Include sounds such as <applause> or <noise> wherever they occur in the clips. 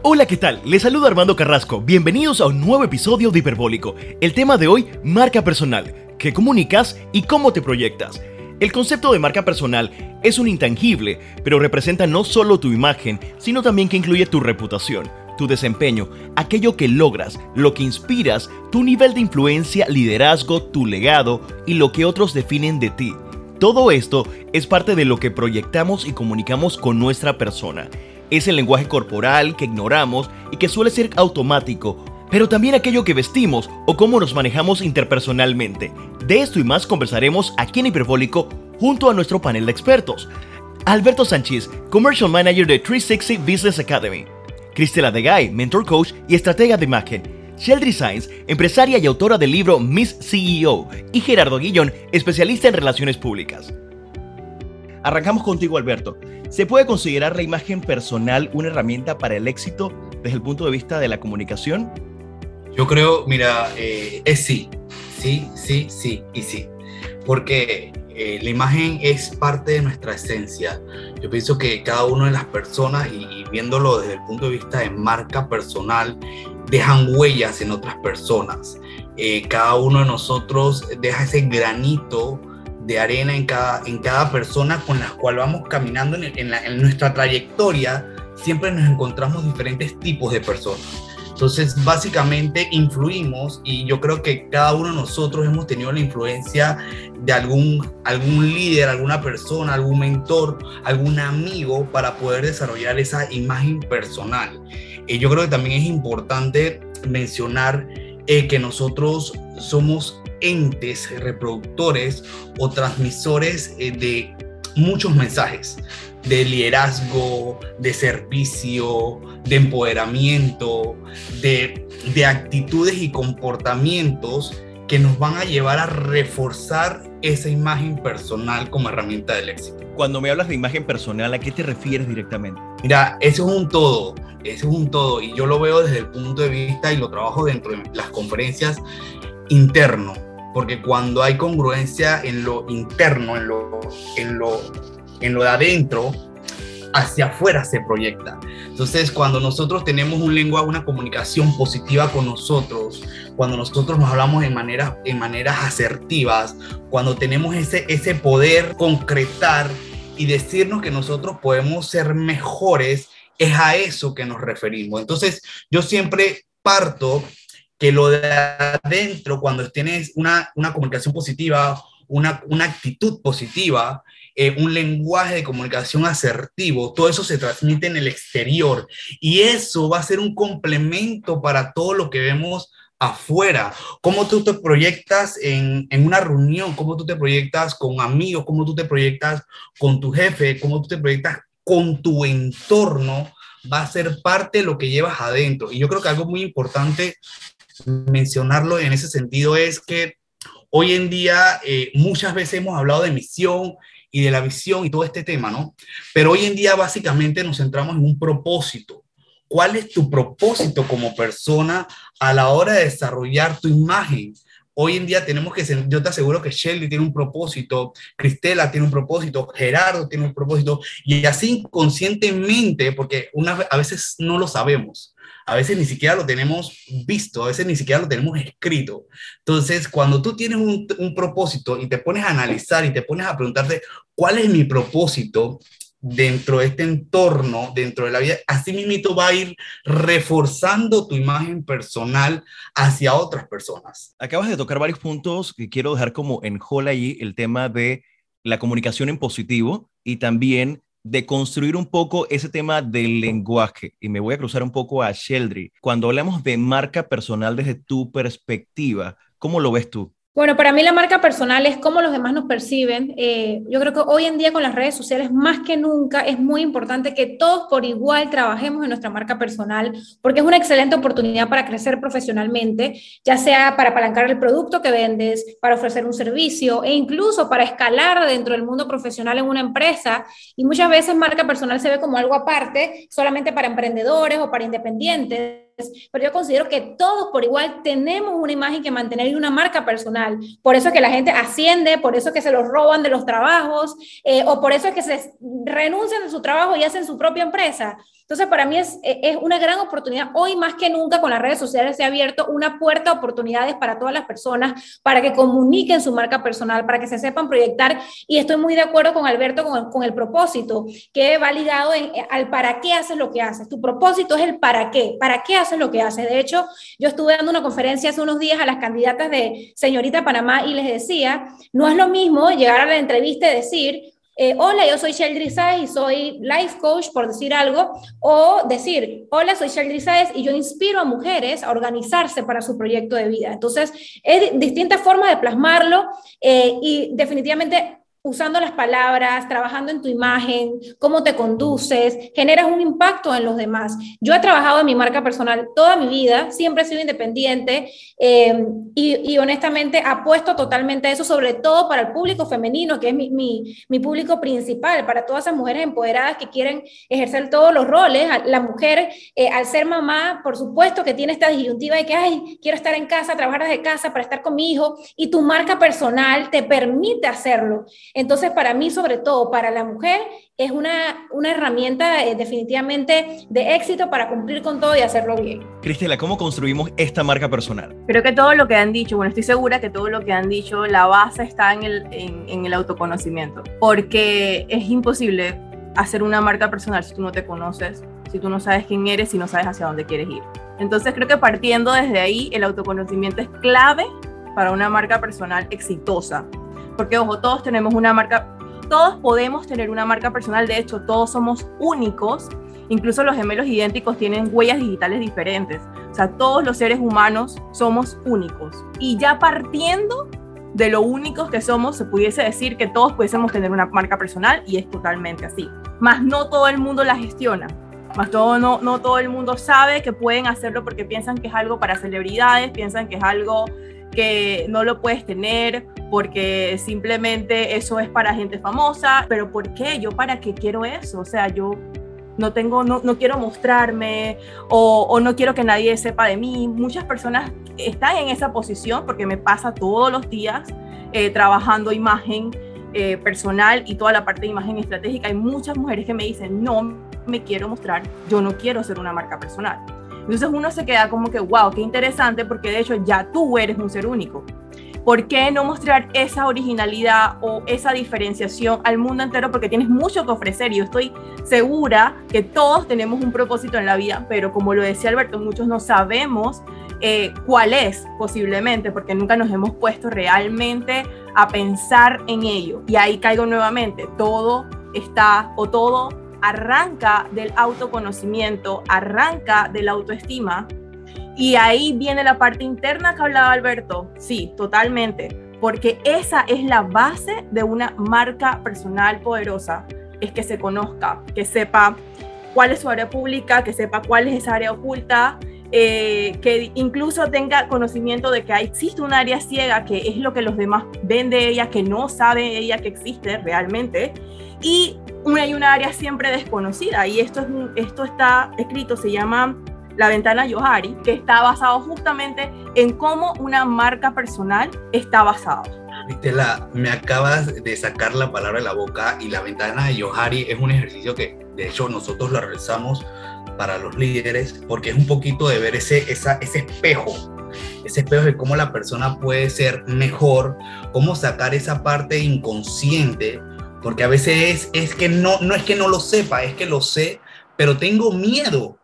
Hola, ¿qué tal? Les saluda Armando Carrasco. Bienvenidos a un nuevo episodio de Hiperbólico. El tema de hoy, marca personal. ¿Qué comunicas y cómo te proyectas? El concepto de marca personal es un intangible, pero representa no solo tu imagen, sino también que incluye tu reputación, tu desempeño, aquello que logras, lo que inspiras, tu nivel de influencia, liderazgo, tu legado y lo que otros definen de ti. Todo esto es parte de lo que proyectamos y comunicamos con nuestra persona es el lenguaje corporal que ignoramos y que suele ser automático, pero también aquello que vestimos o cómo nos manejamos interpersonalmente. De esto y más conversaremos aquí en Hiperbólico junto a nuestro panel de expertos. Alberto Sánchez, Commercial Manager de 360 Business Academy. Cristela Degay, Mentor Coach y Estratega de Imagen. Sheldry Sainz, empresaria y autora del libro Miss CEO. Y Gerardo Guillón, especialista en relaciones públicas. Arrancamos contigo, Alberto. ¿Se puede considerar la imagen personal una herramienta para el éxito desde el punto de vista de la comunicación? Yo creo, mira, eh, es sí, sí, sí, sí y sí. Porque eh, la imagen es parte de nuestra esencia. Yo pienso que cada una de las personas, y, viéndolo desde el punto de vista de marca personal, dejan huellas en otras personas. Eh, cada uno de nosotros deja ese granito de arena en cada, en cada persona con la cual vamos caminando en, en, nuestra trayectoria, siempre nos encontramos diferentes tipos de personas. Entonces, básicamente influimos y yo creo que cada uno de nosotros hemos tenido la influencia de algún, algún líder, alguna persona, algún mentor, algún amigo para poder desarrollar esa imagen personal. Y yo creo que también es importante mencionar eh, que nosotros somos entes reproductores o transmisores eh, de muchos mensajes de liderazgo, de servicio, de empoderamiento, de, de, actitudes y comportamientos que nos van a llevar a reforzar esa imagen personal como herramienta del éxito. Cuando me hablas de imagen personal, ¿a qué te refieres directamente? Mira, eso es un todo, eso es un todo, y yo lo veo desde el punto de vista y lo trabajo dentro de las conferencias interno porque cuando hay congruencia en lo interno, en lo, en lo, en lo de adentro, hacia afuera se proyecta. Entonces, cuando nosotros tenemos un lenguaje, una comunicación positiva con nosotros, cuando nosotros nos hablamos en, manera, en maneras asertivas, cuando tenemos ese, ese poder concretar y decirnos que nosotros podemos ser mejores, es a eso que nos referimos. Entonces, yo siempre parto que lo de adentro, cuando tienes una, una comunicación positiva, una, una actitud positiva, eh, un lenguaje de comunicación asertivo, todo eso se transmite en el exterior y eso va a ser un complemento para todo lo que vemos afuera, cómo tú te proyectas en, en, una reunión, cómo tú te proyectas con amigos, cómo tú te proyectas con tu jefe, cómo tú te proyectas con tu entorno, va a ser parte de lo que llevas adentro. Y yo creo que algo muy importante mencionarlo en ese sentido es que hoy en día eh, muchas veces hemos hablado de misión y de la visión y todo este tema, ¿no? Pero hoy en día básicamente nos centramos en un propósito. ¿Cuál es tu propósito como persona a la hora de desarrollar tu imagen? Hoy en día tenemos que, yo te aseguro que Shelly tiene un propósito, Cristela tiene un propósito, Gerardo tiene un propósito, y así inconscientemente, porque una, a veces no lo sabemos, a veces ni siquiera lo tenemos visto, a veces ni siquiera lo tenemos escrito. Entonces, cuando tú tienes un, propósito y te pones a analizar y te pones a preguntarte, ¿cuál es mi propósito? Dentro de este entorno, dentro de la vida, así mismo va a ir reforzando tu imagen personal hacia otras personas. Acabas de tocar varios puntos que quiero dejar como en allí, el tema de la comunicación en positivo y también de construir un poco ese tema del lenguaje. Y me voy a cruzar un poco a Sheldry. Cuando hablamos de marca personal desde tu perspectiva, ¿cómo lo ves tú? Bueno, para mí la marca personal es cómo los demás nos perciben. Eh, yo creo que hoy en día con las redes sociales, más que nunca, es muy importante que todos por igual trabajemos en nuestra marca personal, porque es una excelente oportunidad para crecer profesionalmente, ya sea para apalancar el producto que vendes, para ofrecer un servicio e incluso para escalar dentro del mundo profesional en una empresa. Y muchas veces marca personal se ve como algo aparte, solamente para emprendedores o para independientes pero yo considero que todos por igual tenemos una imagen que mantener y una marca personal. Por eso es que la gente asciende, por eso es que se los roban de los trabajos, eh, o por eso es que se renuncian de su trabajo y hacen su propia empresa. Entonces, para mí es, es una gran oportunidad. Hoy más que nunca con las redes sociales se ha abierto una puerta de oportunidades para todas las personas, para que comuniquen su marca personal, para que se sepan proyectar. Y estoy muy de acuerdo con Alberto con el, propósito, que va ligado al para qué haces lo que haces. Tu propósito es el para qué. ¿Para qué haces lo que haces? De hecho, yo estuve dando una conferencia hace unos días a las candidatas de Señorita Panamá y les decía, no es lo mismo llegar a la entrevista y decir, eh, hola, yo soy Sheldry Saez y soy life coach, por decir algo, o decir, hola, soy Sheldry Saez y yo inspiro a mujeres a organizarse para su proyecto de vida. Entonces, es distintas formas de plasmarlo eh, y definitivamente usando las palabras, trabajando en tu imagen, cómo te conduces, generas un impacto en los demás. Yo he trabajado en mi marca personal toda mi vida, siempre he sido independiente eh, y, honestamente apuesto totalmente a eso, sobre todo para el público femenino, que es mi, mi, público principal, para todas esas mujeres empoderadas que quieren ejercer todos los roles. La mujer, eh, al ser mamá, por supuesto que tiene esta disyuntiva de que, ay, quiero estar en casa, trabajar desde casa para estar con mi hijo, y tu marca personal te permite hacerlo. Entonces, para mí, sobre todo, para la mujer, es una, una herramienta eh, definitivamente de éxito para cumplir con todo y hacerlo bien. Cristela, ¿cómo construimos esta marca personal? Creo que todo lo que han dicho, bueno, estoy segura que todo lo que han dicho, la base está en el, en el autoconocimiento, porque es imposible hacer una marca personal si tú no te conoces, si tú no sabes quién eres, si no sabes hacia dónde quieres ir. Entonces creo que partiendo desde ahí, el autoconocimiento es clave para una marca personal exitosa. Porque, ojo, todos tenemos una marca, todos podemos tener una marca personal, de hecho, todos somos únicos, incluso los gemelos idénticos tienen huellas digitales diferentes, o sea, todos los seres humanos somos únicos. Y ya partiendo de lo únicos que somos, se pudiese decir que todos pudiésemos tener una marca personal y es totalmente así. Más no todo el mundo la gestiona. Más todo, no, no todo el mundo sabe que pueden hacerlo porque piensan que es algo para celebridades, piensan que es algo que no lo puedes tener porque simplemente eso es para gente famosa, pero ¿por qué? ¿Yo para qué quiero eso? O sea, yo no tengo, no, no quiero mostrarme o, no quiero que nadie sepa de mí. Muchas personas están en esa posición porque me pasa todos los días eh, trabajando imagen eh, personal y toda la parte de imagen estratégica. Hay muchas mujeres que me dicen, no me quiero mostrar, yo no quiero ser una marca personal. Entonces uno se queda como que, wow, qué interesante, porque de hecho ya tú eres un ser único. ¿Por qué no mostrar esa originalidad o esa diferenciación al mundo entero? Porque tienes mucho que ofrecer y yo estoy segura que todos tenemos un propósito en la vida, pero como lo decía Alberto, muchos no sabemos eh, cuál es posiblemente, porque nunca nos hemos puesto realmente a pensar en ello. Y ahí caigo nuevamente, todo está o todo arranca del autoconocimiento, arranca de la autoestima y ahí viene la parte interna que hablaba Alberto. Sí, totalmente. Porque esa es la base de una marca personal poderosa. Es que se conozca, que sepa cuál es su área pública, que sepa cuál es esa área oculta, eh, que incluso tenga conocimiento de que existe un área ciega, que es lo que los demás ven de ella, que no sabe ella que existe realmente, y hay una área siempre desconocida, y esto, es, esto está escrito, se llama la ventana Yohari, que está basado justamente en cómo una marca personal está basada. Estela, me acabas de sacar la palabra de la boca y la ventana de Yohari es un ejercicio que de hecho nosotros lo realizamos para los líderes porque es un poquito de ver ese, esa, ese espejo, ese espejo de cómo la persona puede ser mejor, cómo sacar esa parte inconsciente, porque a veces es, es que no, no es que no lo sepa, es que lo sé, pero tengo miedo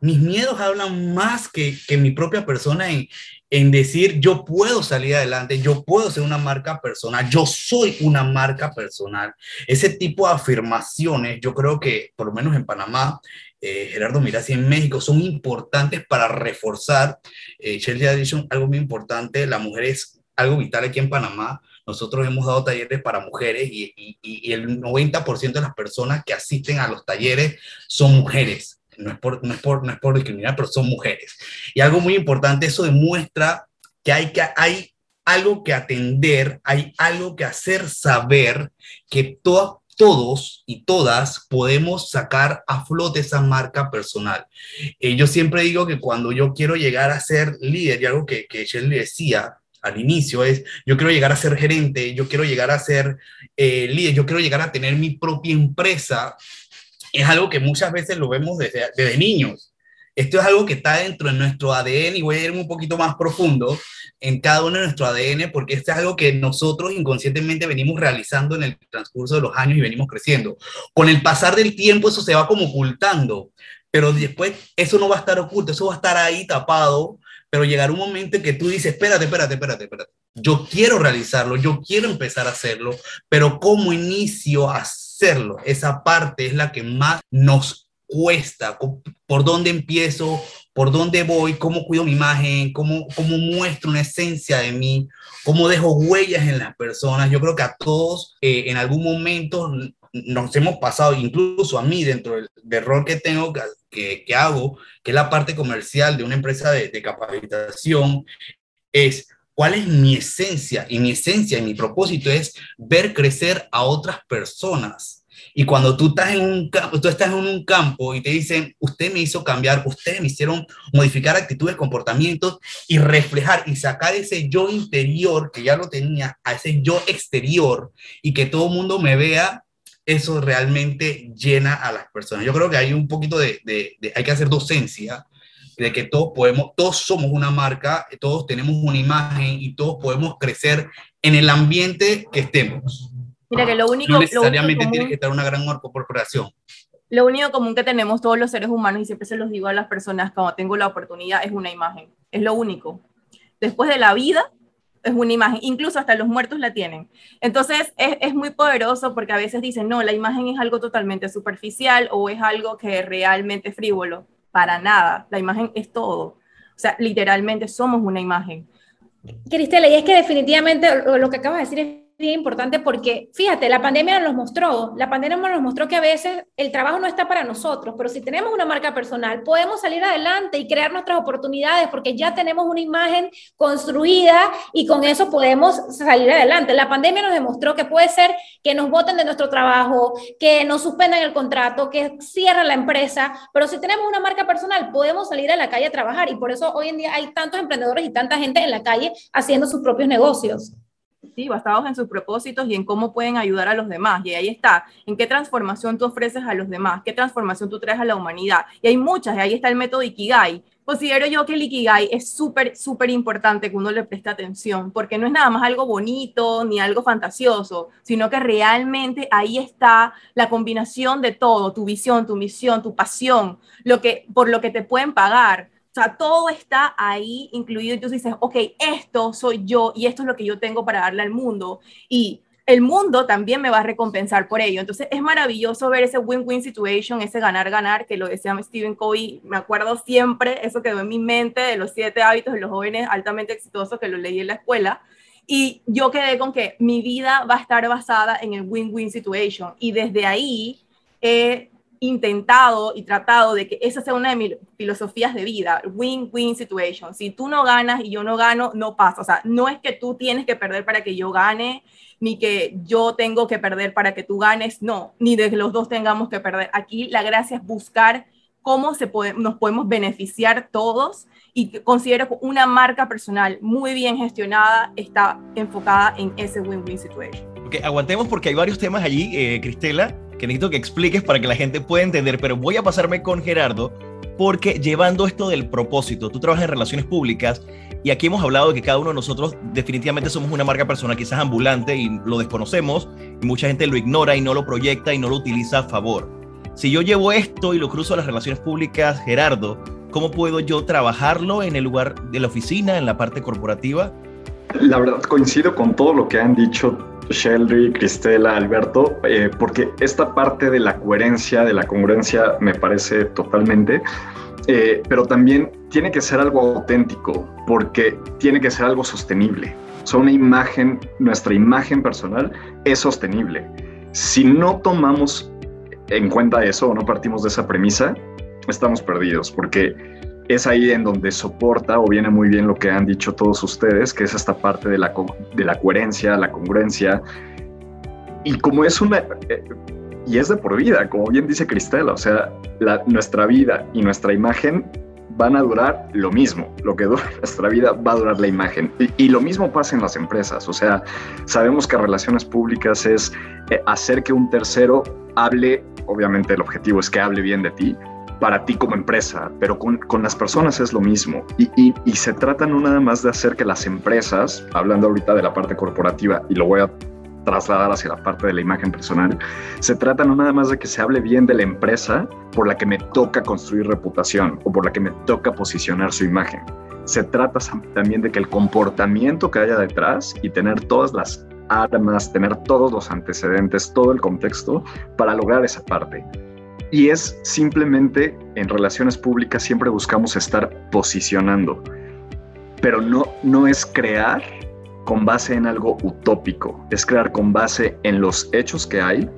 mis miedos hablan más que, que mi propia persona en, en decir yo puedo salir adelante, yo puedo ser una marca personal, yo soy una marca personal. Ese tipo de afirmaciones, yo creo que por lo menos en Panamá, eh, Gerardo Mirasi en México, son importantes para reforzar. Eh, Chelsea ha algo muy importante, la mujer es algo vital aquí en Panamá. Nosotros hemos dado talleres para mujeres y, y, y el 90% de las personas que asisten a los talleres son mujeres no es por, no es por, discriminar, pero son mujeres. Y algo muy importante, eso demuestra que hay, que hay algo que atender, hay algo que hacer saber que todos y todas podemos sacar a flote esa marca personal. Eh, yo siempre digo que cuando yo quiero llegar a ser líder, y algo que, que Shirley decía al inicio es, yo quiero llegar a ser gerente, yo quiero llegar a ser eh, líder, yo quiero llegar a tener mi propia empresa, es algo que muchas veces lo vemos desde, desde niños. Esto es algo que está dentro de nuestro ADN y voy a ir un poquito más profundo en cada uno de nuestro ADN porque esto es algo que nosotros inconscientemente venimos realizando en el transcurso de los años y venimos creciendo. Con el pasar del tiempo eso se va como ocultando, pero después eso no va a estar oculto, eso va a estar ahí tapado, pero llegará un momento en que tú dices, espérate, espérate, espérate, espérate. Yo quiero realizarlo, yo quiero empezar a hacerlo, pero ¿cómo inicio a hacerlo? Esa parte es la que más nos cuesta. ¿Por dónde empiezo? ¿Por dónde voy? ¿Cómo cuido mi imagen? ¿Cómo, cómo muestro una esencia de mí? ¿Cómo dejo huellas en las personas? Yo creo que a todos eh, en algún momento nos hemos pasado, incluso a mí dentro del, rol que tengo, que, que, hago, que es la parte comercial de una empresa de, de capacitación, es cuál es mi esencia. Y mi esencia y mi propósito es ver crecer a otras personas. Y cuando tú estás en un campo, tú estás en un campo y te dicen, usted me hizo cambiar, ustedes me hicieron modificar actitudes, comportamientos y reflejar y sacar ese yo interior que ya lo tenía a ese yo exterior y que todo mundo me vea eso realmente llena a las personas. Yo creo que hay un poquito de, hay que hacer docencia, de que todos podemos, todos somos una marca, todos tenemos una imagen y todos podemos crecer en el ambiente que estemos. Mira que lo único... No necesariamente tiene que estar una gran corporación. Lo único común que tenemos todos los seres humanos, y siempre se los digo a las personas cuando tengo la oportunidad, es una imagen. Es lo único. Después de la vida, es una imagen, incluso hasta los muertos la tienen. Entonces es, es, muy poderoso porque a veces dicen, no, la imagen es algo totalmente superficial o es algo que realmente frívolo. Para nada, la imagen es todo. O sea, literalmente somos una imagen. Cristela, y es que definitivamente lo que acabas de decir es importante porque, fíjate, la pandemia nos mostró, la pandemia nos mostró que a veces el trabajo no está para nosotros, pero si tenemos una marca personal, podemos salir adelante y crear nuestras oportunidades porque ya tenemos una imagen construida y con eso podemos salir adelante. La pandemia nos demostró que puede ser que nos voten de nuestro trabajo, que nos suspendan el contrato, que cierran la empresa, pero si tenemos una marca personal, podemos salir a la calle a trabajar y por eso hoy en día hay tantos emprendedores y tanta gente en la calle haciendo sus propios negocios. Sí, basados en sus propósitos y en cómo pueden ayudar a los demás. Y ahí está, en qué transformación tú ofreces a los demás, qué transformación tú traes a la humanidad. Y hay muchas, y ahí está el método Ikigai. Considero yo que el Ikigai es súper, súper importante que uno le preste atención, porque no es nada más algo bonito ni algo fantasioso, sino que realmente ahí está la combinación de todo, tu visión, tu misión, tu pasión, lo que, por lo que te pueden pagar o sea, todo está ahí incluido y tú dices, ok, esto soy yo y esto es lo que yo tengo para darle al mundo. Y el mundo también me va a recompensar por ello. Entonces es maravilloso ver ese win-win situation, ese ganar-ganar, que lo decía Stephen Covey, me acuerdo siempre, eso quedó en mi mente de los siete hábitos de los jóvenes altamente exitosos que lo leí en la escuela. Y yo quedé con que mi vida va a estar basada en el win-win situation. Y desde ahí he intentado y tratado de que esa sea una de mis filosofías de vida, win-win situation. Si tú no ganas y yo no gano, no pasa. O sea, no es que tú tienes que perder para que yo gane, ni que yo tengo que perder para que tú ganes, no, ni de que los dos tengamos que perder. Aquí la gracia es buscar cómo se puede, nos podemos beneficiar todos y considero que una marca personal muy bien gestionada está enfocada en ese win-win situation. Okay, aguantemos porque hay varios temas allí, eh, Cristela, que necesito que expliques para que la gente pueda entender, pero voy a pasarme con Gerardo porque llevando esto del propósito, tú trabajas en relaciones públicas y aquí hemos hablado de que cada uno de nosotros definitivamente somos una marca personal quizás ambulante y lo desconocemos y mucha gente lo ignora y no lo proyecta y no lo utiliza a favor. Si yo llevo esto y lo cruzo a las relaciones públicas, Gerardo, ¿cómo puedo yo trabajarlo en el lugar de la oficina, en la parte corporativa? La verdad coincido con todo lo que han dicho Sheldry, Cristela, Alberto, eh, porque esta parte de la coherencia, de la congruencia, me parece totalmente, eh, pero también tiene que ser algo auténtico, porque tiene que ser algo sostenible. O una imagen, nuestra imagen personal es sostenible. Si no tomamos en cuenta eso o no partimos de esa premisa, estamos perdidos, porque es ahí en donde soporta o viene muy bien lo que han dicho todos ustedes, que es esta parte de la, de la coherencia, la congruencia. Y como es una... Eh, y es de por vida, como bien dice Cristela, o sea, nuestra vida y nuestra imagen van a durar lo mismo. Lo que dura <laughs> nuestra vida va a durar la imagen. Y, lo mismo pasa en las empresas. O sea, sabemos que relaciones públicas es eh, hacer que un tercero hable, obviamente el objetivo es que hable bien de ti, para ti como empresa, pero con, con las personas es lo mismo. Y, y, y, se trata no nada más de hacer que las empresas, hablando ahorita de la parte corporativa, y lo voy a trasladar hacia la parte de la imagen personal, se trata no nada más de que se hable bien de la empresa por la que me toca construir reputación o por la que me toca posicionar su imagen. Se trata también de que el comportamiento que haya detrás y tener todas las armas, tener todos los antecedentes, todo el contexto para lograr esa parte. Y es simplemente en relaciones públicas siempre buscamos estar posicionando, pero no, no es crear con base en algo utópico, es crear con base en los hechos que hay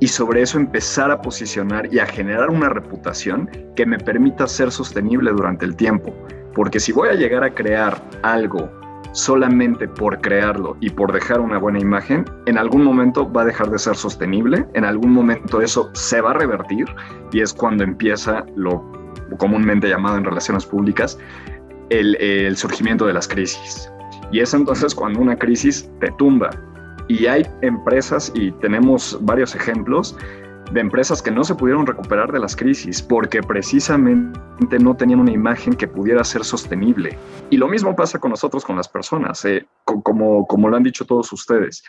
y sobre eso empezar a posicionar y a generar una reputación que me permita ser sostenible durante el tiempo. Porque si voy a llegar a crear algo solamente por crearlo y por dejar una buena imagen, en algún momento va a dejar de ser sostenible, en algún momento eso se va a revertir y es cuando empieza lo comúnmente llamado en relaciones públicas el, surgimiento de las crisis. Y es entonces cuando una crisis te tumba. Y hay empresas, y tenemos varios ejemplos, de empresas que no se pudieron recuperar de las crisis porque precisamente no tenían una imagen que pudiera ser sostenible. Y lo mismo pasa con nosotros, con las personas, eh, como, como lo han dicho todos ustedes.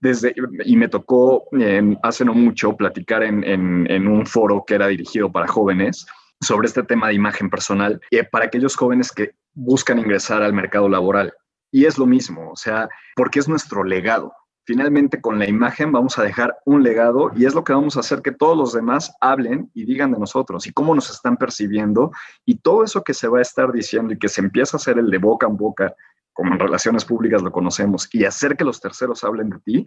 Desde, y me tocó eh, hace no mucho platicar en, un foro que era dirigido para jóvenes sobre este tema de imagen personal, y para aquellos jóvenes que buscan ingresar al mercado laboral. Y es lo mismo, o sea, porque es nuestro legado. Finalmente con la imagen vamos a dejar un legado y es lo que vamos a hacer que todos los demás hablen y digan de nosotros y cómo nos están percibiendo y todo eso que se va a estar diciendo y que se empieza a hacer el de boca en boca, como en relaciones públicas lo conocemos, y hacer que los terceros hablen de ti,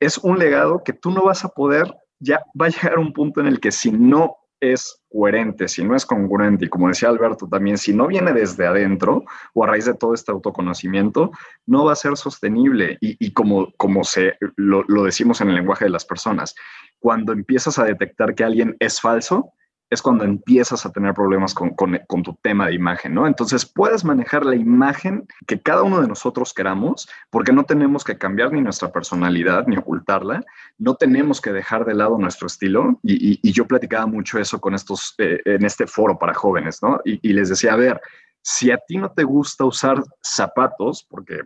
es un legado que tú no vas a poder, ya va a llegar un punto en el que si no es coherente, si no es congruente, y como decía Alberto también, si no viene desde adentro o a raíz de todo este autoconocimiento, no va a ser sostenible. Y, como, como se, lo, lo decimos en el lenguaje de las personas, cuando empiezas a detectar que alguien es falso, es cuando empiezas a tener problemas con, tu tema de imagen, ¿no? Entonces puedes manejar la imagen que cada uno de nosotros queramos, porque no tenemos que cambiar ni nuestra personalidad ni ocultarla, no tenemos que dejar de lado nuestro estilo. Y, yo platicaba mucho eso con estos, eh, en este foro para jóvenes, ¿no? Y, les decía, a ver, si a ti no te gusta usar zapatos, porque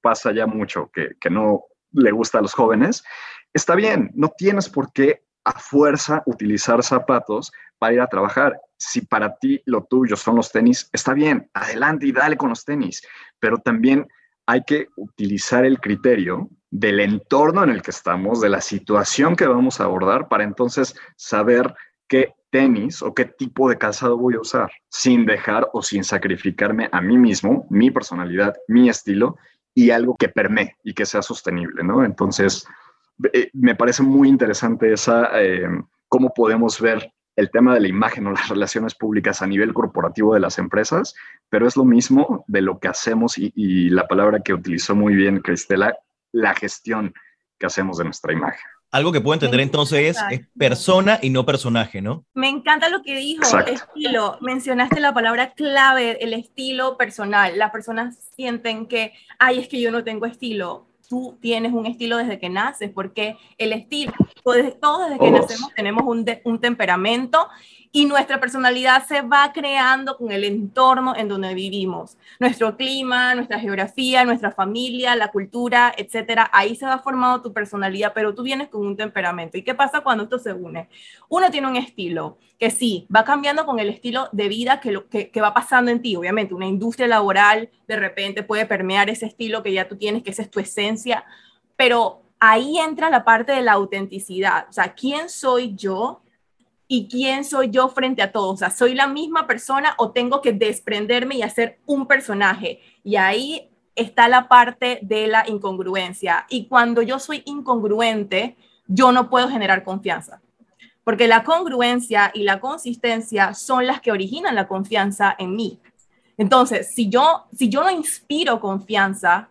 pasa ya mucho que, que no le gusta a los jóvenes, está bien, no tienes por qué a fuerza utilizar zapatos para ir a trabajar. Si para ti lo tuyo son los tenis, está bien, adelante y dale con los tenis, pero también hay que utilizar el criterio del entorno en el que estamos, de la situación que vamos a abordar, para entonces saber qué tenis o qué tipo de calzado voy a usar, sin dejar o sin sacrificarme a mí mismo, mi personalidad, mi estilo y algo que permee y que sea sostenible, ¿no? Entonces, eh, me parece muy interesante esa, eh, cómo podemos ver el tema de la imagen o las relaciones públicas a nivel corporativo de las empresas, pero es lo mismo de lo que hacemos y, la palabra que utilizó muy bien Cristela, la gestión que hacemos de nuestra imagen. Algo que puedo entender entonces es, persona y no personaje, ¿no? Me encanta lo que dijo, estilo. Mencionaste la palabra clave, el estilo personal. Las personas sienten que, ay, es que yo no tengo estilo tú tienes un estilo desde que naces, porque el estilo, todos desde que nacemos tenemos un, un temperamento y nuestra personalidad se va creando con el entorno en donde vivimos. Nuestro clima, nuestra geografía, nuestra familia, la cultura, etcétera. Ahí se va formando tu personalidad, pero tú vienes con un temperamento. ¿Y qué pasa cuando esto se une? Uno tiene un estilo que sí, va cambiando con el estilo de vida que, lo, que, que va pasando en ti. Obviamente, una industria laboral de repente puede permear ese estilo que ya tú tienes, que esa es tu esencia, pero ahí entra la parte de la autenticidad. O sea, ¿quién soy yo? Y quién soy yo frente a todos. O sea, ¿soy la misma persona o tengo que desprenderme y hacer un personaje? Y ahí está la parte de la incongruencia. Y cuando yo soy incongruente, yo no puedo generar confianza. Porque la congruencia y la consistencia son las que originan la confianza en mí. Entonces, si yo, si yo no inspiro confianza,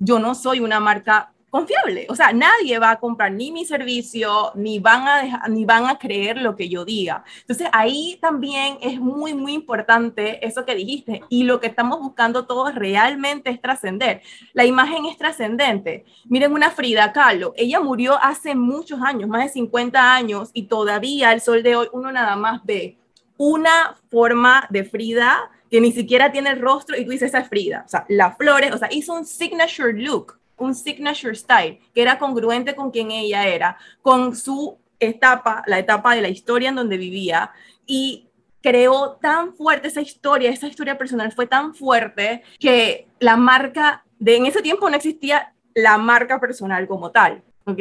yo no soy una marca confiable. O sea, nadie va a comprar ni mi servicio, ni van a, ni van a creer lo que yo diga. Entonces, ahí también es muy, muy importante eso que dijiste. Y lo que estamos buscando todos realmente es trascender. La imagen es trascendente. Miren una Frida Kahlo. Ella murió hace muchos años, más de 50 años, y todavía al sol de hoy uno nada más ve una forma de Frida que ni siquiera tiene el rostro y tú dices, esa es Frida. O sea, las flores, o sea, hizo un signature look un signature style que era congruente con quien ella era, con su etapa, la etapa de la historia en donde vivía y creó tan fuerte esa historia, esa historia personal fue tan fuerte que la marca de en ese tiempo no existía la marca personal como tal. ¿ok?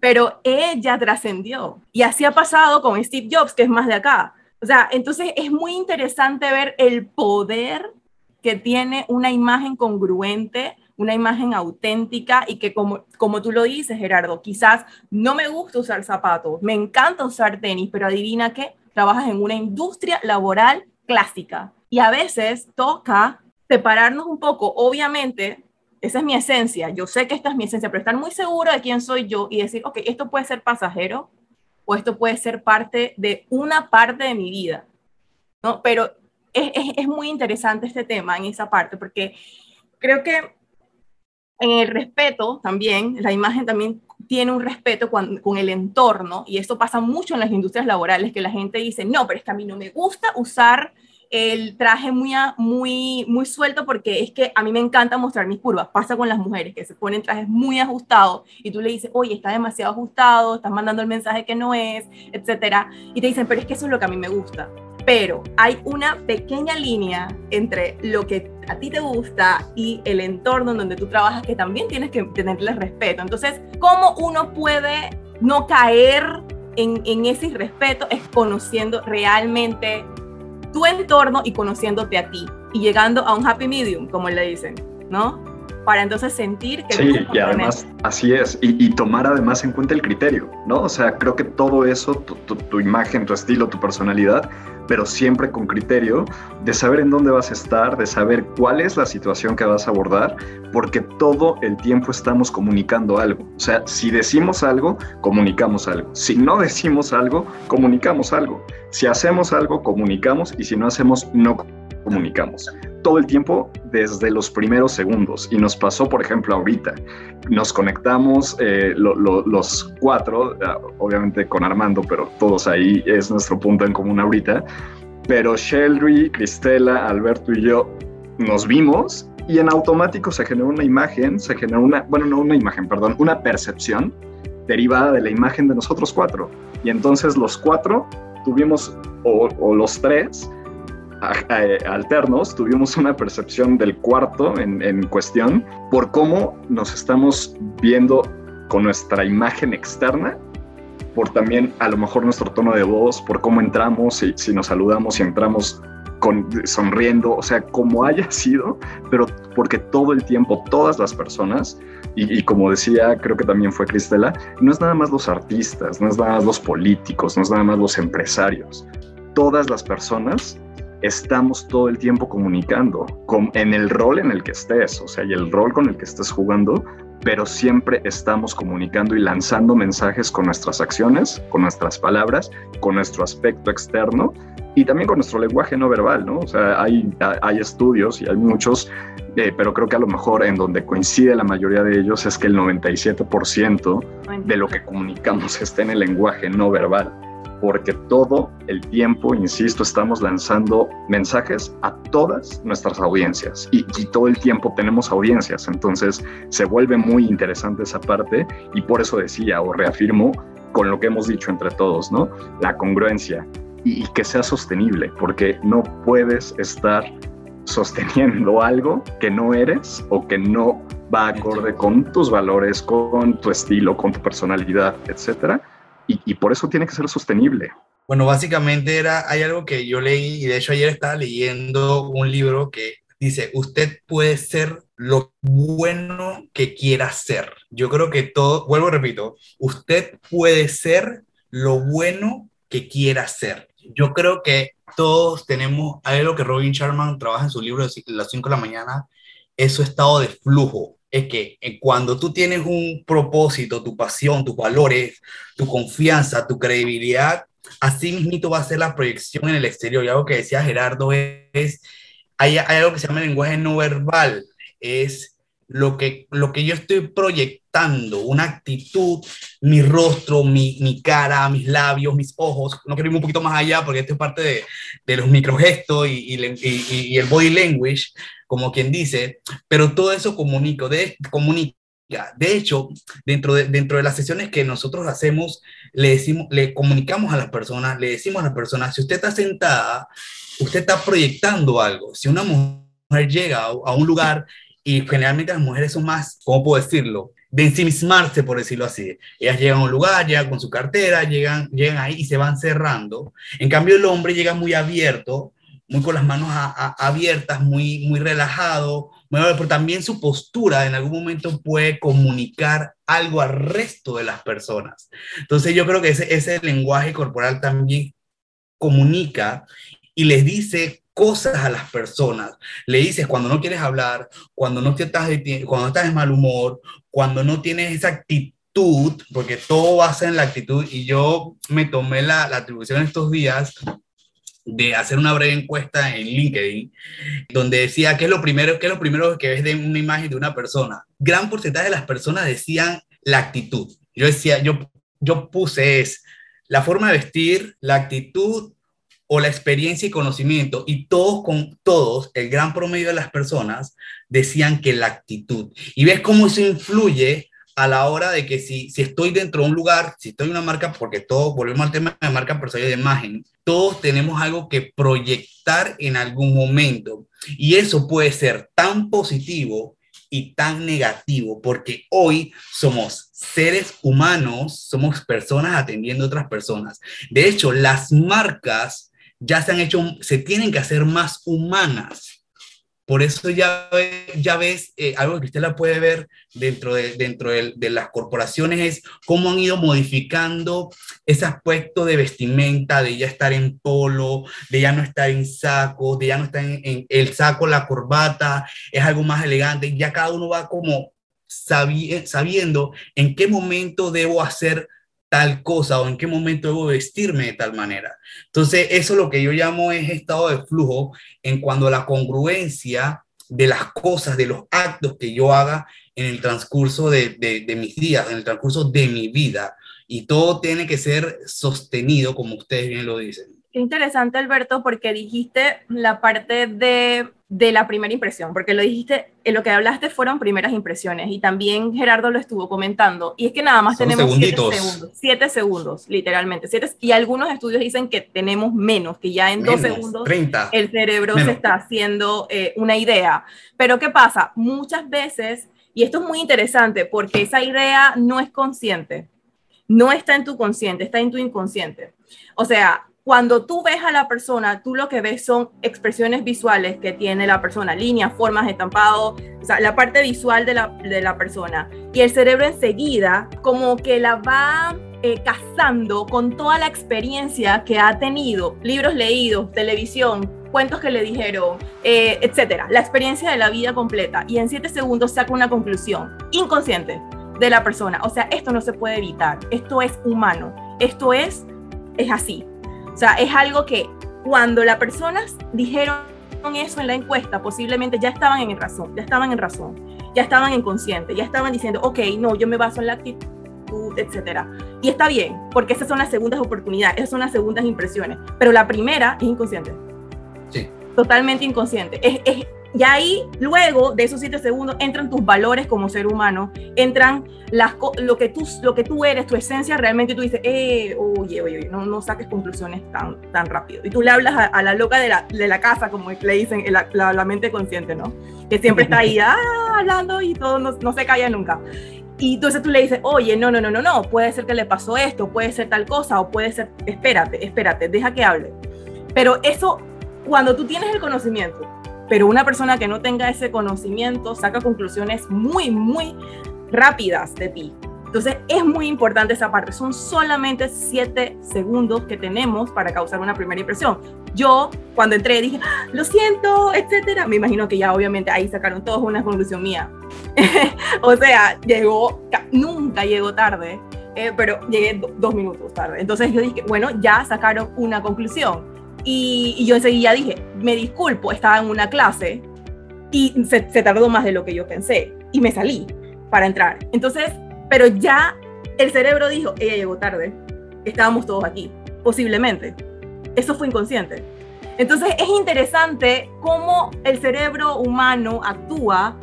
Pero ella trascendió. Y así ha pasado con Steve Jobs, que es más de acá. O sea, entonces es muy interesante ver el poder que tiene una imagen congruente una imagen auténtica y que como, como tú lo dices, Gerardo, quizás no me gusta usar zapatos, me encanta usar tenis, pero adivina qué, trabajas en una industria laboral clásica. Y a veces toca separarnos un poco, obviamente, esa es mi esencia, yo sé que esta es mi esencia, pero estar muy seguro de quién soy yo y decir, ok, esto puede ser pasajero o esto puede ser parte de una parte de mi vida, ¿no? Pero es, es muy interesante este tema en esa parte, porque creo que en el respeto también, la imagen también tiene un respeto con, el entorno, y esto pasa mucho en las industrias laborales, que la gente dice, no, pero es que a mí no me gusta usar el traje muy, muy, muy suelto porque es que a mí me encanta mostrar mis curvas. Pasa con las mujeres que se ponen trajes muy ajustados y tú le dices, oye, está demasiado ajustado, estás mandando el mensaje que no es, etcétera. Y te dicen, pero es que eso es lo que a mí me gusta pero hay una pequeña línea entre lo que a ti te gusta y el entorno en donde tú trabajas que también tienes que tenerle respeto. Entonces, ¿cómo uno puede no caer en, ese irrespeto? Es conociendo realmente tu entorno y conociéndote a ti y llegando a un happy medium, como le dicen, ¿no? Para entonces sentir que... Sí, y además así es, y, tomar además en cuenta el criterio, ¿no? O sea, creo que todo eso, tu, imagen, tu estilo, tu personalidad, pero siempre con criterio de saber en dónde vas a estar, de saber cuál es la situación que vas a abordar, porque todo el tiempo estamos comunicando algo. O sea, si decimos algo, comunicamos algo. Si no <laughs> decimos algo, comunicamos algo. Si hacemos algo, comunicamos, y si no hacemos, no comunicamos todo el tiempo desde los primeros segundos. Y nos pasó, por ejemplo, ahorita. Nos conectamos eh, los cuatro, ah, obviamente con Armando, pero todos ahí es nuestro punto en común ahorita. Pero Sheldry, Cristela, Alberto y yo nos vimos y en automático se generó una imagen, se generó una, bueno, no una imagen, perdón, una percepción derivada de la imagen de nosotros cuatro. Y entonces los cuatro tuvimos, o, o los tres, alternos tuvimos una percepción del cuarto en, en, cuestión por cómo nos estamos viendo con nuestra imagen externa, por también a lo mejor nuestro tono de voz, por cómo entramos, y si nos saludamos y entramos con, sonriendo, o sea, como haya <laughs> sido, pero porque todo el tiempo todas las personas, y, y, como decía, creo que también fue Cristela, no es nada más los artistas, no es nada más los políticos, no es nada más los empresarios, todas las personas estamos todo el tiempo comunicando con, en el rol en el que estés, o sea, y el rol con el que estés jugando, pero siempre estamos comunicando y lanzando mensajes con nuestras acciones, con nuestras palabras, con nuestro aspecto externo y también con nuestro lenguaje no verbal, ¿no? O sea, hay, hay estudios y hay muchos, eh, pero creo que a lo mejor en donde coincide la mayoría de ellos es que el 97% de lo que comunicamos está en el lenguaje no verbal porque todo el tiempo, insisto, estamos lanzando mensajes a todas nuestras audiencias. Y, todo el tiempo tenemos audiencias, entonces se vuelve muy interesante esa parte. Y por eso decía o reafirmo con lo que hemos dicho entre todos, ¿no? La congruencia. Y, y que sea sostenible, porque no puedes estar sosteniendo algo que no eres o que no va acorde con tus valores, con tu estilo, con tu personalidad, etcétera y, por eso tiene que ser sostenible. Bueno, básicamente era, hay algo que yo leí y de hecho ayer estaba leyendo un libro que dice, usted puede ser lo bueno que quiera ser. Yo creo que todo, vuelvo, repito, usted puede ser lo bueno que quiera ser. Yo creo que todos tenemos, algo que Robin Sharman trabaja en su libro de las 5 de la mañana, es su estado de flujo. Es que eh, cuando tú tienes un propósito, tu pasión, tus valores, tu confianza, tu credibilidad, así mismito va a ser la proyección en el exterior. Y algo que decía Gerardo es, hay, hay algo que se llama lenguaje no verbal, es lo que, lo que yo estoy proyectando, una actitud, mi rostro, mi, mi cara, mis labios, mis ojos, no quiero ir un poquito más allá porque esto es parte de, de los microgestos y, y, y, el body language, como quien dice, pero todo eso comunico, de, comunica. De hecho, dentro de, dentro de las sesiones que nosotros hacemos, le, decimos, le comunicamos a las personas, le decimos a las personas, si usted está sentada, usted está proyectando algo. Si una mujer llega a, a un lugar y generalmente las mujeres son más, ¿cómo puedo decirlo? De ensimismarse, por decirlo así. Ellas llegan a un lugar, llegan con su cartera, llegan, llegan ahí y se van cerrando. En cambio, el hombre llega muy abierto, muy con las manos abiertas, muy, muy relajado, pero también su postura en algún momento puede comunicar algo al resto de las personas. Entonces yo creo que ese, ese lenguaje corporal también comunica y les dice cosas a las personas. Le dices cuando no quieres hablar, cuando no, te estás, cuando estás de mal humor, cuando no tienes esa actitud, porque todo va a ser en la actitud. Y yo me tomé la, la atribución estos días de hacer una breve encuesta en LinkedIn, donde decía qué es lo primero, qué es lo primero que ves de una imagen de una persona. Gran porcentaje de las personas decían la actitud. Yo decía, yo, yo puse es la forma de vestir, la actitud o la experiencia y conocimiento, y todos con todos, el gran promedio de las personas decían que la actitud. Y ves cómo eso influye a la hora de que si, si estoy dentro de un lugar, si estoy en una marca, porque todos, volvemos al tema de marca personal de imagen, todos tenemos algo que proyectar en algún momento. Y eso puede ser tan positivo y tan negativo, porque hoy somos seres humanos, somos personas atendiendo a otras personas. De hecho, las marcas ya se han hecho, se tienen que hacer más humanas. Por eso ya, ves, eh, algo que Cristela puede ver dentro, de, dentro de, las corporaciones es cómo han ido modificando ese aspecto de vestimenta, de ya estar en polo, de ya no estar en saco, de ya no estar en, el saco, la corbata, es algo más elegante. Ya cada uno va como sabiendo en qué momento debo hacer tal cosa o en qué momento debo vestirme de tal manera. Entonces, eso es lo que yo llamo es estado de flujo en cuando la congruencia de las cosas, de los actos que yo haga en el transcurso de, de, mis días, en el transcurso de mi vida. Y todo tiene que ser sostenido, como ustedes bien lo dicen. Qué interesante, Alberto, porque dijiste la parte de de la primera impresión, porque lo dijiste, en lo que hablaste fueron primeras impresiones y también Gerardo lo estuvo comentando, y es que nada más tenemos siete segundos, siete segundos, literalmente, siete, y algunos estudios dicen que tenemos menos, que ya en dos segundos el cerebro se está haciendo eh, una idea. Pero ¿qué pasa? Muchas veces, y esto es muy interesante, porque esa idea no es consciente, no está en tu consciente, está en tu inconsciente. O sea, cuando tú ves a la persona, tú lo que ves son expresiones visuales que tiene la persona, líneas, formas, estampado, o sea, la parte visual de la, de la persona. Y el cerebro enseguida como que la va eh, cazando con toda la experiencia que ha tenido, libros leídos, televisión, cuentos que le dijeron, eh, etcétera, la experiencia de la vida completa. Y en siete segundos saca una conclusión inconsciente de la persona. O sea, esto no se puede evitar, esto es humano, esto es, es así. O sea, es algo que cuando las personas dijeron eso en la encuesta, posiblemente ya estaban en razón, ya estaban en razón, ya estaban en consciente, ya estaban diciendo, ok, no, yo me baso en la actitud, etcétera. Y está bien, porque esas son las segundas oportunidades, esas son las segundas impresiones, pero la primera es inconsciente. Sí. Totalmente inconsciente. Es, es, y ahí, luego de esos siete segundos, entran tus valores como ser humano, entran las, lo, que tú, lo que tú eres, tu esencia realmente. Tú dices, eh, oye, oye, oye, no, no saques conclusiones tan, tan rápido. Y tú le hablas a, la loca de la, de la, casa, como le dicen, la, la, mente consciente, ¿no? Que siempre está ahí <laughs> ah, hablando y todo no, no se calla nunca. Y entonces tú le dices, oye, no, no, no, no, no, puede ser que le pasó esto, puede ser tal cosa, o puede ser, espérate, espérate, deja que hable. Pero eso, cuando tú tienes el conocimiento, pero una persona que no tenga ese conocimiento saca conclusiones muy, muy rápidas de ti. Entonces es muy importante esa parte. Son solamente siete segundos que tenemos para causar una primera impresión. Yo cuando entré dije, ah, lo siento, etcétera. Me imagino que ya obviamente ahí sacaron todos una conclusión mía. <laughs> o sea, llegó, nunca llegó tarde, eh, pero llegué dos minutos tarde. Entonces yo dije, bueno, ya sacaron una conclusión. Y, y yo enseguida dije, me disculpo, estaba en una clase y se, se tardó más de lo que yo pensé. Y me salí para entrar. Entonces pero ya el cerebro dijo, ella llegó tarde, estábamos todos aquí, posiblemente. Eso fue inconsciente. Entonces es interesante cómo el cerebro humano actúa,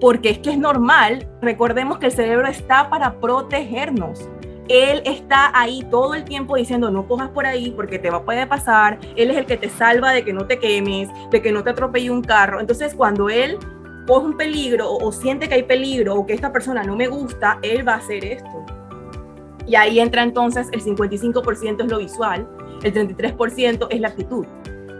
porque es que es normal, recordemos que el cerebro está para protegernos. Él está ahí todo el tiempo diciendo no cojas por ahí porque te va a poder pasar. Él es el que te salva de que no te quemes, de que no te atropelle un carro. Entonces cuando él coge un peligro o, siente que hay peligro o que esta persona no me gusta, él va a hacer esto. Y ahí entra entonces el 55% es lo visual, el 33% es la actitud,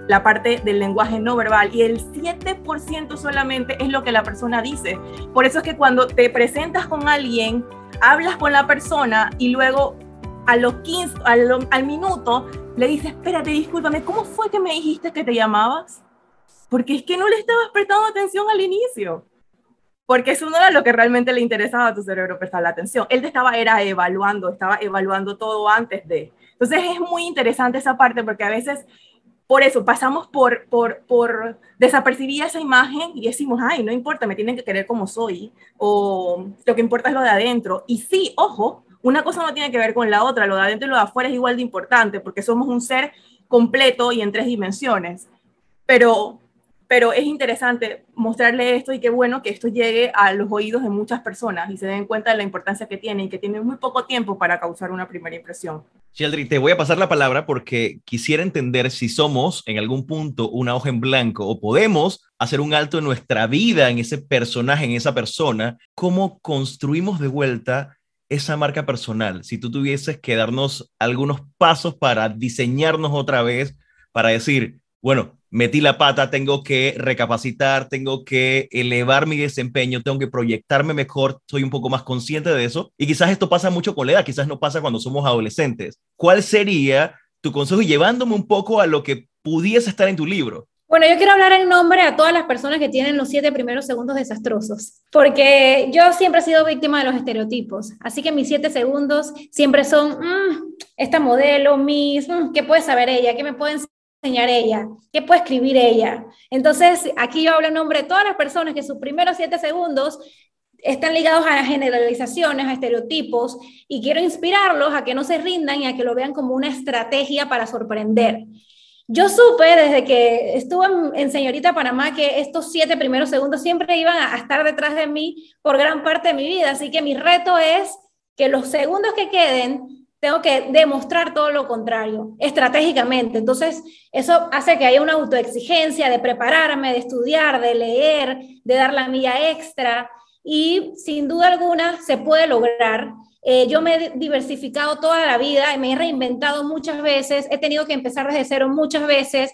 la parte del lenguaje no verbal y el 7% solamente es lo que la persona dice. Por eso es que cuando te presentas con alguien, hablas con la persona y luego a los 15, al, minuto le dices, espérate, discúlpame, ¿cómo fue que me dijiste que te llamabas? porque es que no le estabas prestando atención al inicio. Porque eso no era lo que realmente le interesaba a tu cerebro prestar la atención. Él te estaba era evaluando, estaba evaluando todo antes de. Entonces es muy interesante esa parte porque a veces por eso pasamos por, por, por desapercibir esa imagen y decimos, ay, no importa, me tienen que querer como soy, o lo que importa es lo de adentro. Y sí, ojo, una cosa no tiene que ver con la otra, lo de adentro y lo de afuera es igual de importante porque somos un ser completo y en tres dimensiones. Pero pero es interesante mostrarle esto y qué bueno que esto llegue a los oídos de muchas personas y se den cuenta de la importancia que tiene y que tiene muy poco tiempo para causar una primera impresión. Sheldry, te voy a pasar la palabra porque quisiera entender si somos en algún punto una hoja en blanco o podemos hacer un alto en nuestra vida, en ese personaje, en esa persona, cómo construimos de vuelta esa marca personal. Si tú tuvieses que darnos algunos pasos para diseñarnos otra vez, para decir, bueno, metí la pata, tengo que recapacitar, tengo que elevar mi desempeño, tengo que proyectarme mejor, soy un poco más consciente de eso. Y quizás esto pasa mucho con la edad, quizás no pasa cuando somos adolescentes. ¿Cuál sería tu consejo llevándome un poco a lo que pudiese estar en tu libro? Bueno, yo quiero hablar en nombre a todas las personas que tienen los siete primeros segundos desastrosos, porque yo siempre he sido víctima de los estereotipos, así que mis siete segundos siempre son, mm, esta modelo, mis, mm, ¿qué puede saber ella? ¿Qué me pueden enseñar ella? ¿Qué puede escribir ella? Entonces, aquí yo hablo en nombre de todas las personas que sus primeros siete segundos están ligados a generalizaciones, a estereotipos, y quiero inspirarlos a que no se rindan y a que lo vean como una estrategia para sorprender. Yo supe desde que estuve en, Señorita Panamá que estos siete primeros segundos siempre iban a estar detrás de mí por gran parte de mi vida, así que mi reto es que los segundos que queden tengo que demostrar todo lo contrario, estratégicamente. Entonces, eso hace que haya una autoexigencia de prepararme, de estudiar, de leer, de dar la milla extra y sin duda alguna se puede lograr. Eh, yo me he diversificado toda la vida, me he reinventado muchas veces, he tenido que empezar desde cero muchas veces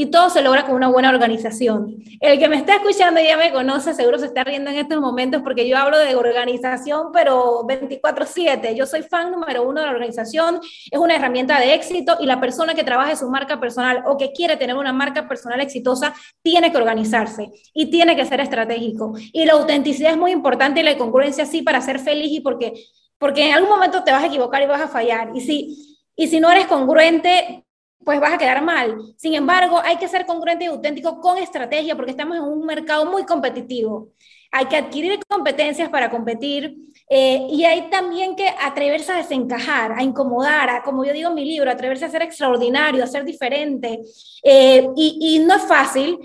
y todo se logra con una buena organización. El que me está escuchando ya me conoce, seguro se está riendo en estos momentos porque yo hablo de organización, pero 24/7. Yo soy fan número uno de la organización, es una herramienta de éxito y la persona que trabaje su marca personal o que quiere tener una marca personal exitosa tiene que organizarse y tiene que ser estratégico. Y la autenticidad es muy importante y la congruencia sí para ser feliz y porque, porque en algún momento te vas a equivocar y vas a fallar. Y si, y si no eres congruente, pues vas a quedar mal. Sin embargo, hay que ser congruente y auténtico con estrategia porque estamos en un mercado muy competitivo. Hay que adquirir competencias para competir eh, y hay también que atreverse a desencajar, a incomodar, a, como yo digo en mi libro, atreverse a ser extraordinario, a ser diferente. Eh, y, no es fácil,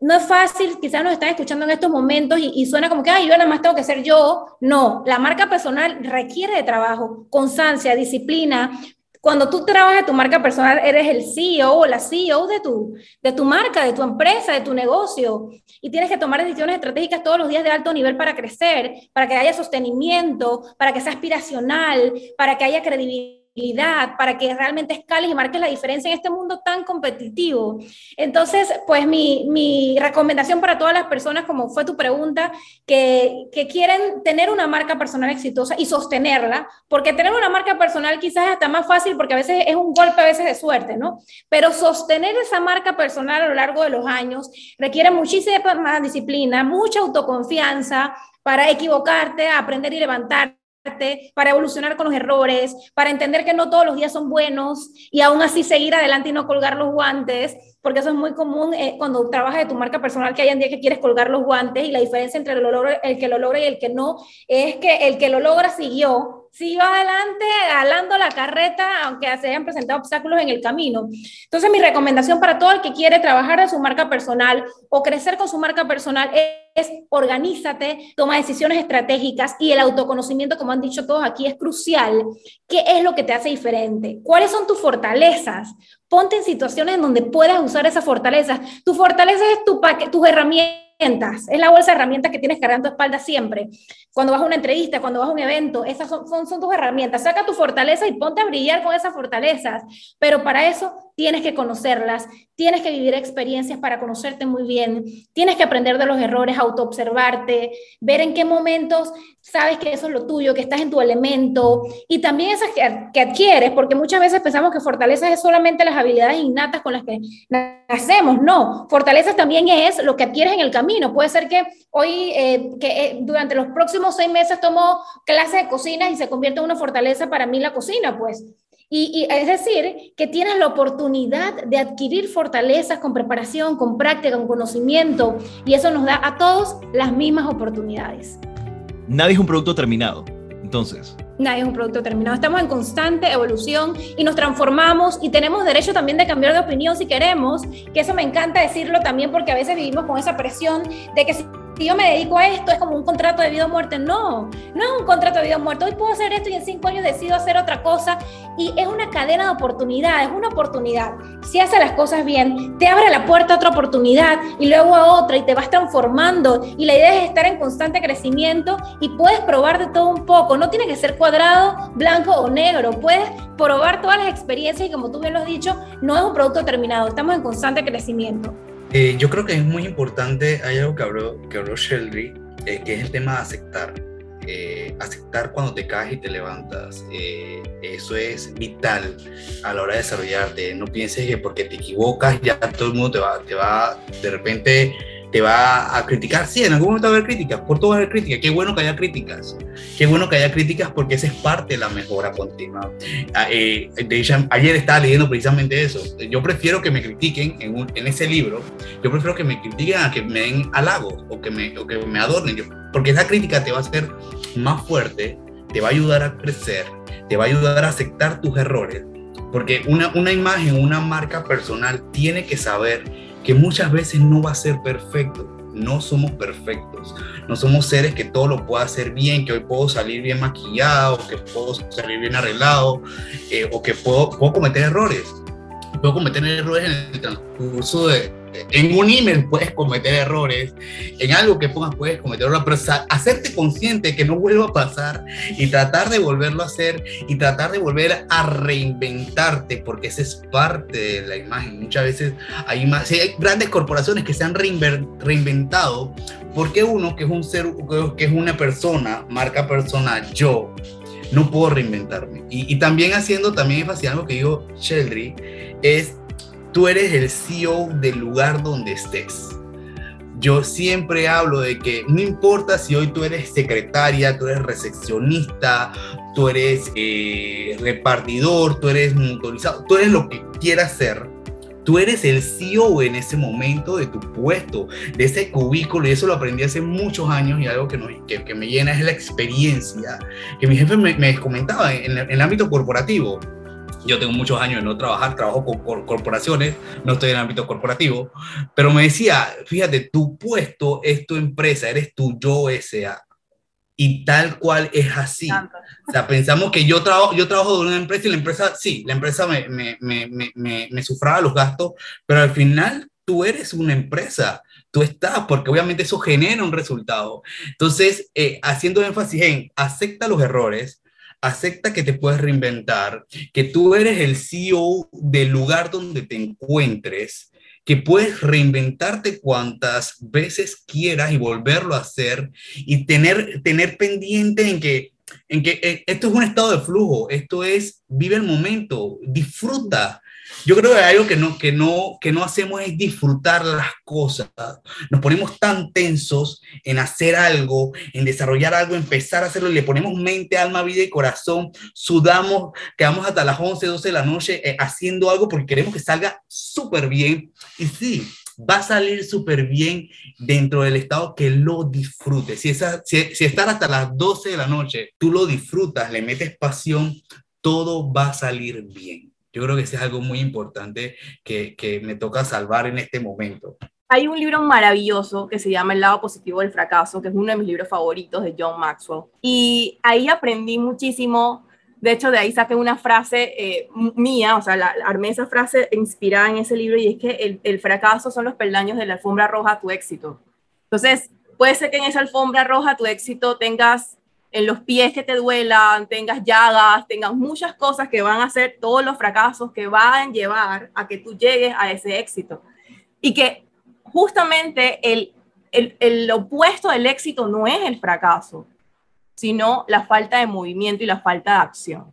no es fácil, quizás nos están escuchando en estos momentos y, y, suena como que, ay, yo nada más tengo que ser yo. No, la marca personal requiere de trabajo, constancia, disciplina, cuando tú trabajas tu marca personal, eres el CEO o la CEO de tu, de tu marca, de tu empresa, de tu negocio. Y tienes que tomar decisiones estratégicas todos los días de alto nivel para crecer, para que haya sostenimiento, para que sea aspiracional, para que haya credibilidad para que realmente escales y marques la diferencia en este mundo tan competitivo. Entonces, pues mi, recomendación para todas las personas, como fue tu pregunta, que, que, quieren tener una marca personal exitosa y sostenerla, porque tener una marca personal quizás es hasta más fácil porque a veces es un golpe a veces de suerte, ¿no? Pero sostener esa marca personal a lo largo de los años requiere muchísima disciplina, mucha autoconfianza para equivocarte, aprender y levantar para evolucionar con los errores, para entender que no todos los días son buenos y aún así seguir adelante y no colgar los guantes, porque eso es muy común eh, cuando trabajas de tu marca personal, que hay en día que quieres colgar los guantes y la diferencia entre el, que lo logra y el que no es que el que lo logra siguió siguió adelante jalando la carreta, aunque se hayan presentado obstáculos en el camino. Entonces, mi recomendación para todo el que quiere trabajar en su marca personal o crecer con su marca personal es, organízate, toma decisiones estratégicas y el autoconocimiento, como han dicho todos aquí, es crucial. ¿Qué es lo que te hace diferente? ¿Cuáles son tus fortalezas? Ponte en situaciones donde puedas usar esas fortalezas. Tu fortaleza es tu tus herramientas es la bolsa de herramientas que tienes cargando tu espalda siempre. Cuando vas a una entrevista, cuando vas a un evento, esas son, son, tus herramientas. Saca tu fortaleza y ponte a brillar con esas fortalezas. Pero para eso tienes que conocerlas, tienes que vivir experiencias para conocerte muy bien, tienes que aprender de los errores, autoobservarte, ver en qué momentos sabes que eso es lo tuyo, que estás en tu elemento y también esas que, adquieres, porque muchas veces pensamos que fortalezas es solamente las habilidades innatas con las que nacemos. No, fortalezas también es lo que adquieres en el camino. Puede ser que hoy, eh, que eh, durante los próximos seis meses tomo clases de cocina y se convierte en una fortaleza para mí la cocina, pues. Y, y, es decir, que tienes la oportunidad de adquirir fortalezas con preparación, con práctica, con conocimiento, y eso nos da a todos las mismas oportunidades. Nadie es un producto terminado, entonces. Nadie es un producto terminado. Estamos en constante evolución y nos transformamos y tenemos derecho también de cambiar de opinión si queremos, que eso me encanta decirlo también porque a veces vivimos con esa presión de que si si yo me dedico a esto, es como un contrato de vida o muerte. No, no es un contrato de vida o muerte. Hoy puedo hacer esto y en cinco años decido hacer otra cosa. Y es una cadena de oportunidades, una oportunidad. Si haces las cosas bien, te abre la puerta a otra oportunidad y luego a otra y te vas transformando. Y la idea es estar en constante crecimiento y puedes probar de todo un poco. No tiene que ser cuadrado, blanco o negro. Puedes probar todas las experiencias y como tú bien lo has dicho, no es un producto terminado. Estamos en constante crecimiento. Eh, yo creo que es muy importante, hay algo que habló, que habló Sheldry, eh, que es el tema de aceptar. Eh, aceptar cuando te caes y te levantas. eso es vital a la hora de desarrollarte. No pienses que porque te equivocas ya todo el mundo te va, te va de repente te va a criticar. Sí, en algún momento va a haber críticas, por todo va a haber críticas. Qué bueno que haya críticas. Qué bueno que haya críticas porque esa es parte de la mejora continua. Ah, eh, ayer estaba leyendo precisamente eso. Yo prefiero que me critiquen en, en, ese libro, yo prefiero que me critiquen a que me den halagos o que me, o que me adornen. porque esa crítica te va a hacer más fuerte, te va a ayudar a crecer, te va a ayudar a aceptar tus errores. Porque una, una imagen, una marca personal tiene que saber que muchas veces no va a ser perfecto. No somos perfectos. No somos seres que todo lo pueda hacer bien, que hoy puedo salir bien maquillado, que puedo salir bien arreglado, eh, o que puedo, puedo cometer errores. Puedo cometer errores en el transcurso de, en un email puedes cometer errores, en algo que pongas puedes cometer errores, pero hacerte consciente que no vuelva a pasar y tratar de volverlo a hacer y tratar de volver a reinventarte, porque esa es parte de la imagen. Muchas veces hay, más, hay grandes corporaciones que se han reinventado, porque uno que es un ser, que es una persona, marca persona, yo, no puedo reinventarme. Y, y también haciendo también énfasis algo que dijo Sheldry, es tú eres el CEO del lugar donde estés. Yo siempre hablo de que no importa si hoy tú eres secretaria, tú eres recepcionista, tú eres eh, repartidor, tú eres motorizado, tú eres lo que quieras ser. Tú eres el CEO en ese momento de tu puesto, de ese cubículo, y eso lo aprendí hace muchos años y algo que, que, me llena es la experiencia. Que mi jefe me, comentaba en el ámbito corporativo yo tengo muchos años de no trabajar, trabajo con corporaciones, no estoy en el ámbito corporativo, pero me decía, fíjate, tu puesto es tu empresa, eres tu yo SA. Y tal cual es así. O sea, pensamos que yo, trabajo yo trabajo de una empresa y la empresa, sí, la empresa me, me, me, me, me sufraba los gastos, pero al final tú eres una empresa tú estás, porque obviamente eso genera un resultado. Entonces, eh, haciendo énfasis en acepta los errores, acepta que te puedes reinventar, que tú eres el CEO del lugar donde te encuentres, que puedes reinventarte cuantas veces quieras y volverlo a hacer y tener, tener pendiente en que, en que eh, esto es un estado de flujo, esto es, vive el momento, disfruta, yo creo que algo que no, que, no, que no hacemos es disfrutar las cosas. Nos ponemos tan tensos en hacer algo, en desarrollar algo, empezar a hacerlo, y le ponemos mente, alma, vida y corazón, sudamos, quedamos hasta las 11, 12 de la noche eh, haciendo algo porque queremos que salga súper bien. Y sí, va a salir súper bien dentro del estado que lo disfrutes. Si, esa, si, si estar hasta las 12 de la noche, tú lo disfrutas, le metes pasión, todo va a salir bien. Yo creo que ese es algo muy importante que, que me toca salvar en este momento. Hay un libro maravilloso que se llama El lado positivo del fracaso, que es uno de mis libros favoritos de John Maxwell. Y ahí aprendí muchísimo. De hecho, de ahí saqué una frase eh, mía, o sea, la, armé esa frase inspirada en ese libro y es que el, el fracaso son los peldaños de la alfombra roja a tu éxito. Entonces, puede ser que en esa alfombra roja tu éxito tengas en los pies que te duelan, tengas llagas, tengas muchas cosas que van a ser todos los fracasos que van a llevar a que tú llegues a ese éxito. Y que justamente el, el, el opuesto del éxito no es el fracaso, sino la falta de movimiento y la falta de acción.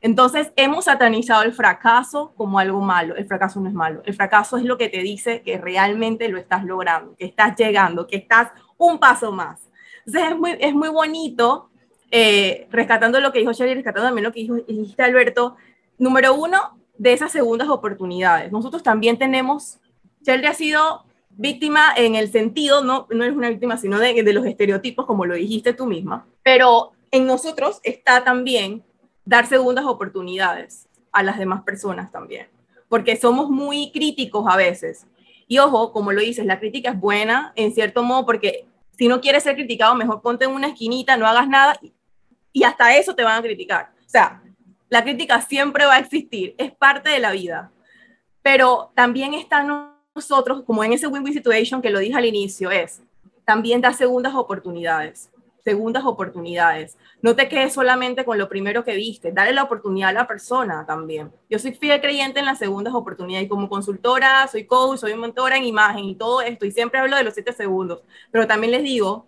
Entonces hemos satanizado el fracaso como algo malo. El fracaso no es malo. El fracaso es lo que te dice que realmente lo estás logrando, que estás llegando, que estás un paso más. Entonces es muy, es muy bonito, eh, rescatando lo que dijo Shelly, rescatando también lo que dijo, dijiste Alberto, número uno, de esas segundas oportunidades. Nosotros también tenemos, Shelly ha sido víctima en el sentido, no, no es una víctima, sino de, de los estereotipos, como lo dijiste tú misma, pero en nosotros está también dar segundas oportunidades a las demás personas también, porque somos muy críticos a veces. Y ojo, como lo dices, la crítica es buena en cierto modo porque si no quieres ser criticado, mejor ponte en una esquinita, no hagas nada y hasta eso te van a criticar. O sea, la crítica siempre va a existir, es parte de la vida. Pero también están nosotros, como en ese win-win situation que lo dije al inicio, es también dar segundas oportunidades segundas oportunidades. No te quedes solamente con lo primero que viste, dale la oportunidad a la persona también. Yo soy fiel creyente en las segundas oportunidades y como consultora, soy coach, soy mentora en imagen y todo esto y siempre hablo de los siete segundos, pero también les digo,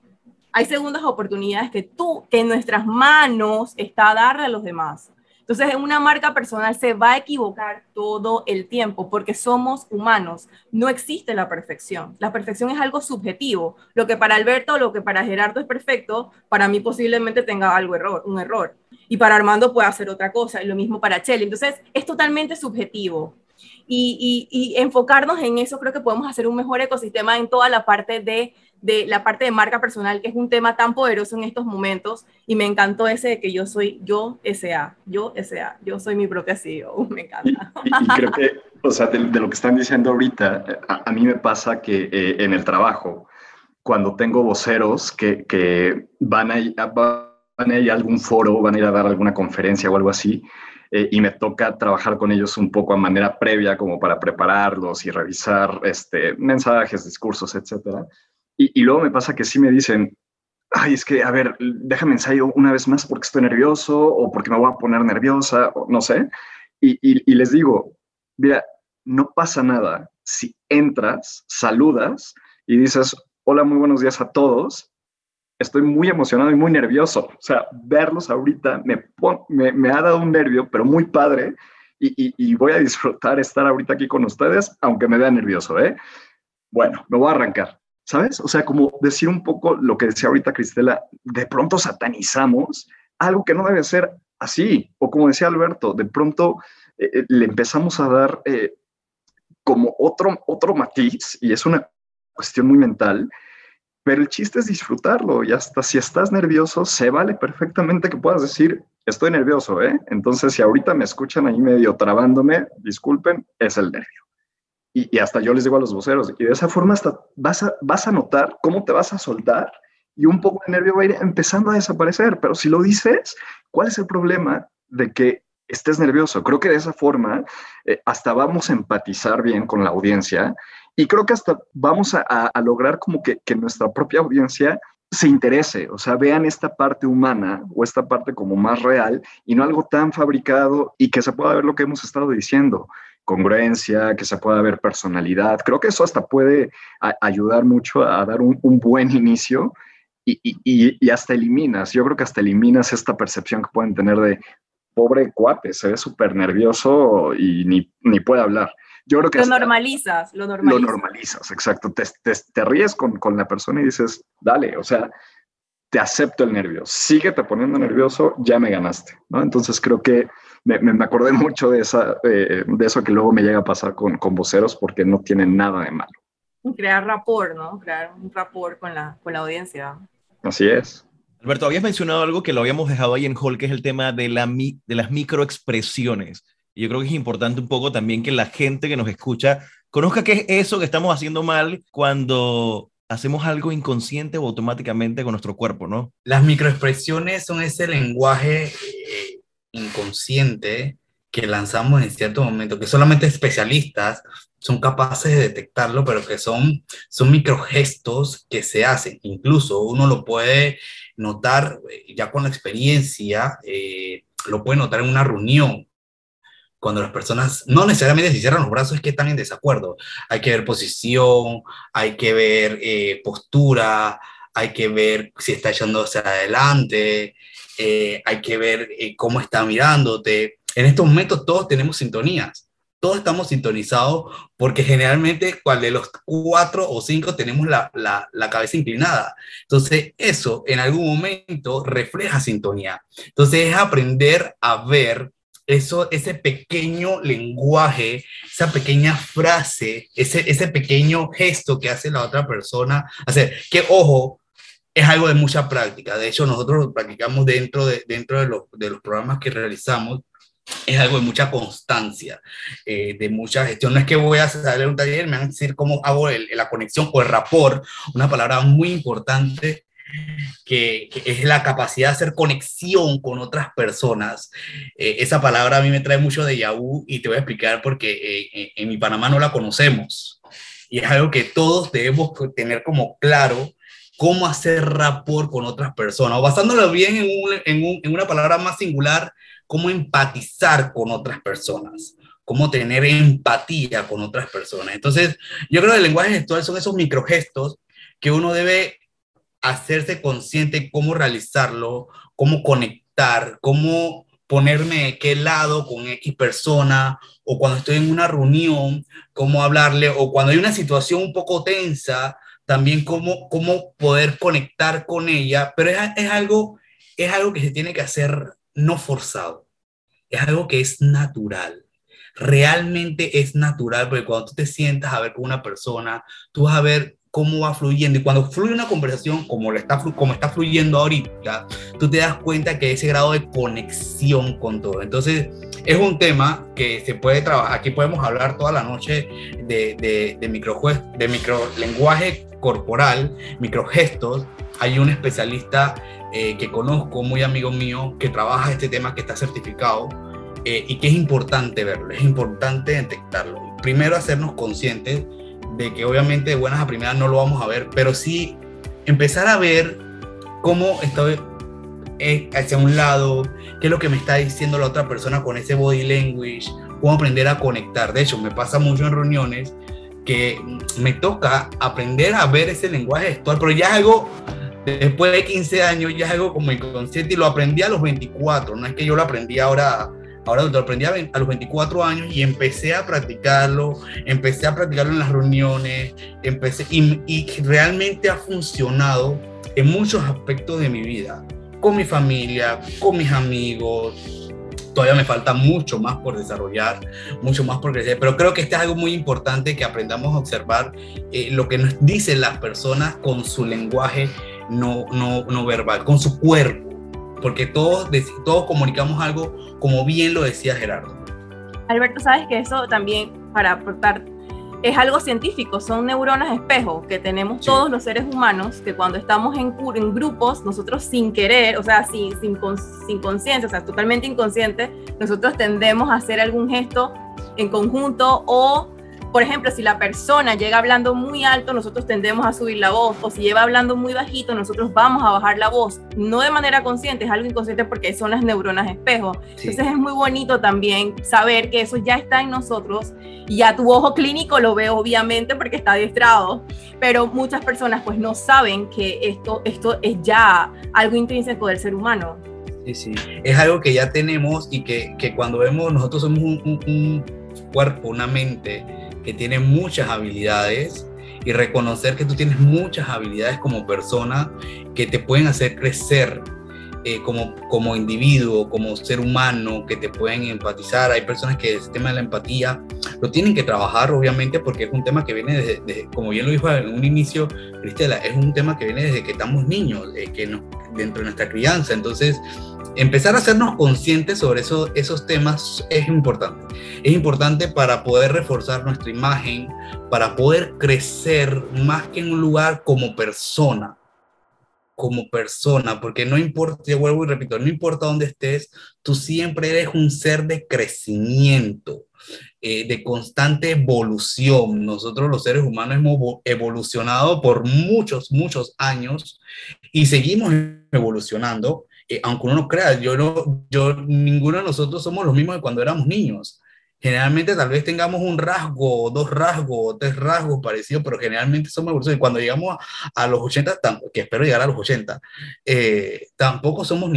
hay segundas oportunidades que tú, que en nuestras manos está darle a los demás. Entonces, una marca personal se va a equivocar todo el tiempo porque somos humanos. No existe la perfección. La perfección es algo subjetivo. Lo que para Alberto, lo que para Gerardo es perfecto, para mí posiblemente tenga algo error, un error. Y para Armando puede hacer otra cosa. Y lo mismo para Chely. Entonces, es totalmente subjetivo. Y, y, y enfocarnos en eso, creo que podemos hacer un mejor ecosistema en toda la parte de de la parte de marca personal, que es un tema tan poderoso en estos momentos, y me encantó ese de que yo soy yo SA, yo SA, yo soy mi propia CEO, <laughs> me encanta. Y, creo que, o sea, de, lo que están diciendo ahorita, a, mí me pasa que eh, en el trabajo, cuando tengo voceros que, que van, a, van a ir a algún foro, van a ir a dar alguna conferencia o algo así, eh, y me toca trabajar con ellos un poco a manera previa como para prepararlos y revisar este, mensajes, discursos, etcétera y, luego me pasa que sí me dicen, ay, es que, a ver, déjame ensayo una vez más porque estoy nervioso o porque me voy a poner nerviosa, o no sé. Y, les digo, mira, no pasa nada si entras, saludas y dices, hola, muy buenos días a todos. Estoy muy emocionado y muy nervioso. O sea, verlos ahorita me, me, ha dado un nervio, pero muy padre. Y, y, voy a disfrutar estar ahorita aquí con ustedes, aunque me vea nervioso, ¿eh? Bueno, me voy a arrancar. ¿Sabes? O sea, como decir un poco lo que decía ahorita Cristela, de pronto satanizamos algo que no debe ser así, o como decía Alberto, de pronto eh, eh, le empezamos a dar eh, como otro, otro matiz, y es una cuestión muy mental, pero el chiste es disfrutarlo, y hasta si estás nervioso, se vale perfectamente que puedas decir, estoy nervioso, ¿eh? Entonces, si ahorita me escuchan ahí medio trabándome, disculpen, es el nervio y, hasta yo les digo a los voceros, y de esa forma hasta vas a, vas a notar cómo te vas a soltar y un poco de nervio va a ir empezando a desaparecer, pero si lo dices, ¿cuál es el problema de que estés nervioso? Creo que de esa forma eh, hasta vamos a empatizar bien con la audiencia y creo que hasta vamos a, a lograr como que, que nuestra propia audiencia se interese, o sea, vean esta parte humana o esta parte como más real y no algo tan fabricado y que se pueda ver lo que hemos estado diciendo, congruencia, que se pueda ver personalidad. Creo que eso hasta puede ayudar mucho a dar un, buen inicio y, y, hasta eliminas, yo creo que hasta eliminas esta percepción que pueden tener de pobre cuate, se ve súper nervioso y ni, ni puede hablar. Yo creo que lo normalizas, lo normalizas. Lo normalizas, exacto. Te, te, ríes con, con, la persona y dices, dale, o sea, te acepto el nervio, síguete poniendo nervioso, ya me ganaste, ¿no? Entonces creo que me, me acordé mucho de, esa, de eso que luego me llega a pasar con, con voceros porque no tienen nada de malo. Crear rapport, ¿no? Crear un rapport con la, con la audiencia. Así es. Alberto, habías mencionado algo que lo habíamos dejado ahí en Hall, que es el tema de, la, de las microexpresiones yo creo que es importante un poco también que la gente que nos escucha conozca qué es eso que estamos haciendo mal cuando hacemos algo inconsciente o automáticamente con nuestro cuerpo, ¿no? Las microexpresiones son ese lenguaje eh, inconsciente que lanzamos en cierto momento, que solamente especialistas son capaces de detectarlo, pero que son, son microgestos que se hacen. Incluso uno lo puede notar eh, ya con la experiencia, eh, lo puede notar en una reunión cuando las personas no necesariamente se cierran los brazos es que están en desacuerdo. Hay que ver posición, hay que ver eh, postura, hay que ver si está echando hacia adelante, eh, hay que ver eh, cómo está mirándote. En estos momentos todos tenemos sintonías, todos estamos sintonizados porque generalmente cual de los cuatro o cinco tenemos la, la, la cabeza inclinada. Entonces eso en algún momento refleja sintonía. Entonces es aprender a ver eso, ese pequeño lenguaje, esa pequeña frase, ese, ese pequeño gesto que hace la otra persona, hacer que, ojo, es algo de mucha práctica. De hecho, nosotros lo practicamos dentro de, dentro de, de los programas que realizamos. Es algo de mucha constancia, eh, de mucha gestión. No es que voy a hacer un taller, me van a decir cómo hago la conexión o el rapport, una palabra muy importante que, es la capacidad de hacer conexión con otras personas. Eh, esa palabra a mí me trae mucho de Yahoo y te voy a explicar porque eh, eh, en mi Panamá no la conocemos. Y es algo que todos debemos tener como claro cómo hacer rapport con otras personas, o basándolo bien en, en una palabra más singular, cómo empatizar con otras personas cómo tener empatía con otras personas. Entonces, yo creo que el lenguaje gestual son esos microgestos que uno debe hacerse consciente cómo realizarlo, cómo conectar, cómo ponerme de qué lado con X persona, o cuando estoy en una reunión, cómo hablarle, o cuando hay una situación un poco tensa, también cómo, cómo poder conectar con ella, pero es, es, algo, es algo que se tiene que hacer no forzado, es algo que es natural. Realmente es natural, porque cuando tú te sientas a ver con una persona, tú vas a ver cómo va fluyendo. Y cuando fluye una conversación como, está, como está fluyendo ahorita, tú te das cuenta que ese grado de conexión con todo. Entonces, es un tema que se puede trabajar. Aquí podemos hablar toda la noche de, de, de, micro, de microlenguaje corporal, microgestos. Hay un especialista eh, que conozco, muy amigo mío, que trabaja este tema, que está certificado. Eh, y que es importante verlo, es importante detectarlo. Primero hacernos conscientes de que obviamente de buenas a primeras no lo vamos a ver, pero sí empezar a ver cómo estoy eh, hacia un lado, qué es lo que me está diciendo la otra persona con ese body language, cómo aprender a conectar. De hecho, me pasa mucho en reuniones que me toca aprender a ver ese lenguaje gestual, pero ya es algo, después de 15 años, ya es algo como inconsciente y lo aprendí a los 24, no es que yo lo aprendí ahora Ahora lo aprendí a, los 24 años y empecé a practicarlo, empecé a practicarlo en las reuniones, empecé y, y realmente ha funcionado en muchos aspectos de mi vida, con mi familia, con mis amigos, todavía me falta mucho más por desarrollar, mucho más por crecer, pero creo que este es algo muy importante que aprendamos a observar eh, lo que nos dicen las personas con su lenguaje no, no, no verbal, con su cuerpo porque todos, todos comunicamos algo como bien lo decía Gerardo. Alberto, sabes que eso también, para aportar, es algo científico, son neuronas espejo que tenemos todos los seres humanos, que cuando estamos en, en grupos, nosotros sin querer, o sea, sin, sin, sin conciencia, o sea, totalmente inconsciente, nosotros tendemos a hacer algún gesto en conjunto o por ejemplo, si la persona llega hablando muy alto, nosotros tendemos a subir la voz, o si lleva hablando muy bajito, nosotros vamos a bajar la voz, no de manera consciente, es algo inconsciente porque son las neuronas espejo. Entonces es muy bonito también saber que eso ya está en nosotros. Y ya tu ojo clínico lo ve obviamente porque está adiestrado, pero muchas personas pues no saben que esto, esto es ya algo intrínseco del ser humano. Sí, sí, es algo que ya tenemos y que, que cuando vemos nosotros somos un, un, un cuerpo, una mente que tiene muchas habilidades y reconocer que tú tienes muchas habilidades como persona que te pueden hacer crecer eh, como, como individuo, como ser humano, que te pueden empatizar. Hay personas que el tema de la empatía lo tienen que trabajar, obviamente, porque es un tema que viene desde, como bien lo dijo en un inicio, Cristela, es un tema que viene desde que estamos niños, de que nos, dentro de nuestra crianza. Entonces, empezar a hacernos conscientes sobre eso, esos temas es importante. Es importante para poder reforzar nuestra imagen, para poder crecer más que en un lugar como persona, como persona, porque no importa, yo vuelvo y repito, no importa dónde estés, tú siempre eres un ser de crecimiento, eh, de constante evolución. Nosotros los seres humanos hemos evolucionado por muchos, muchos años y seguimos evolucionando eh, aunque uno no crea, yo no, yo, ninguno de nosotros somos los mismos de cuando éramos niños. Generalmente tal vez tengamos un rasgo, dos rasgos, tres rasgos parecidos, pero generalmente somos evoluciones. Y cuando llegamos a, los 80, que espero llegar a los 80, eh, tampoco somos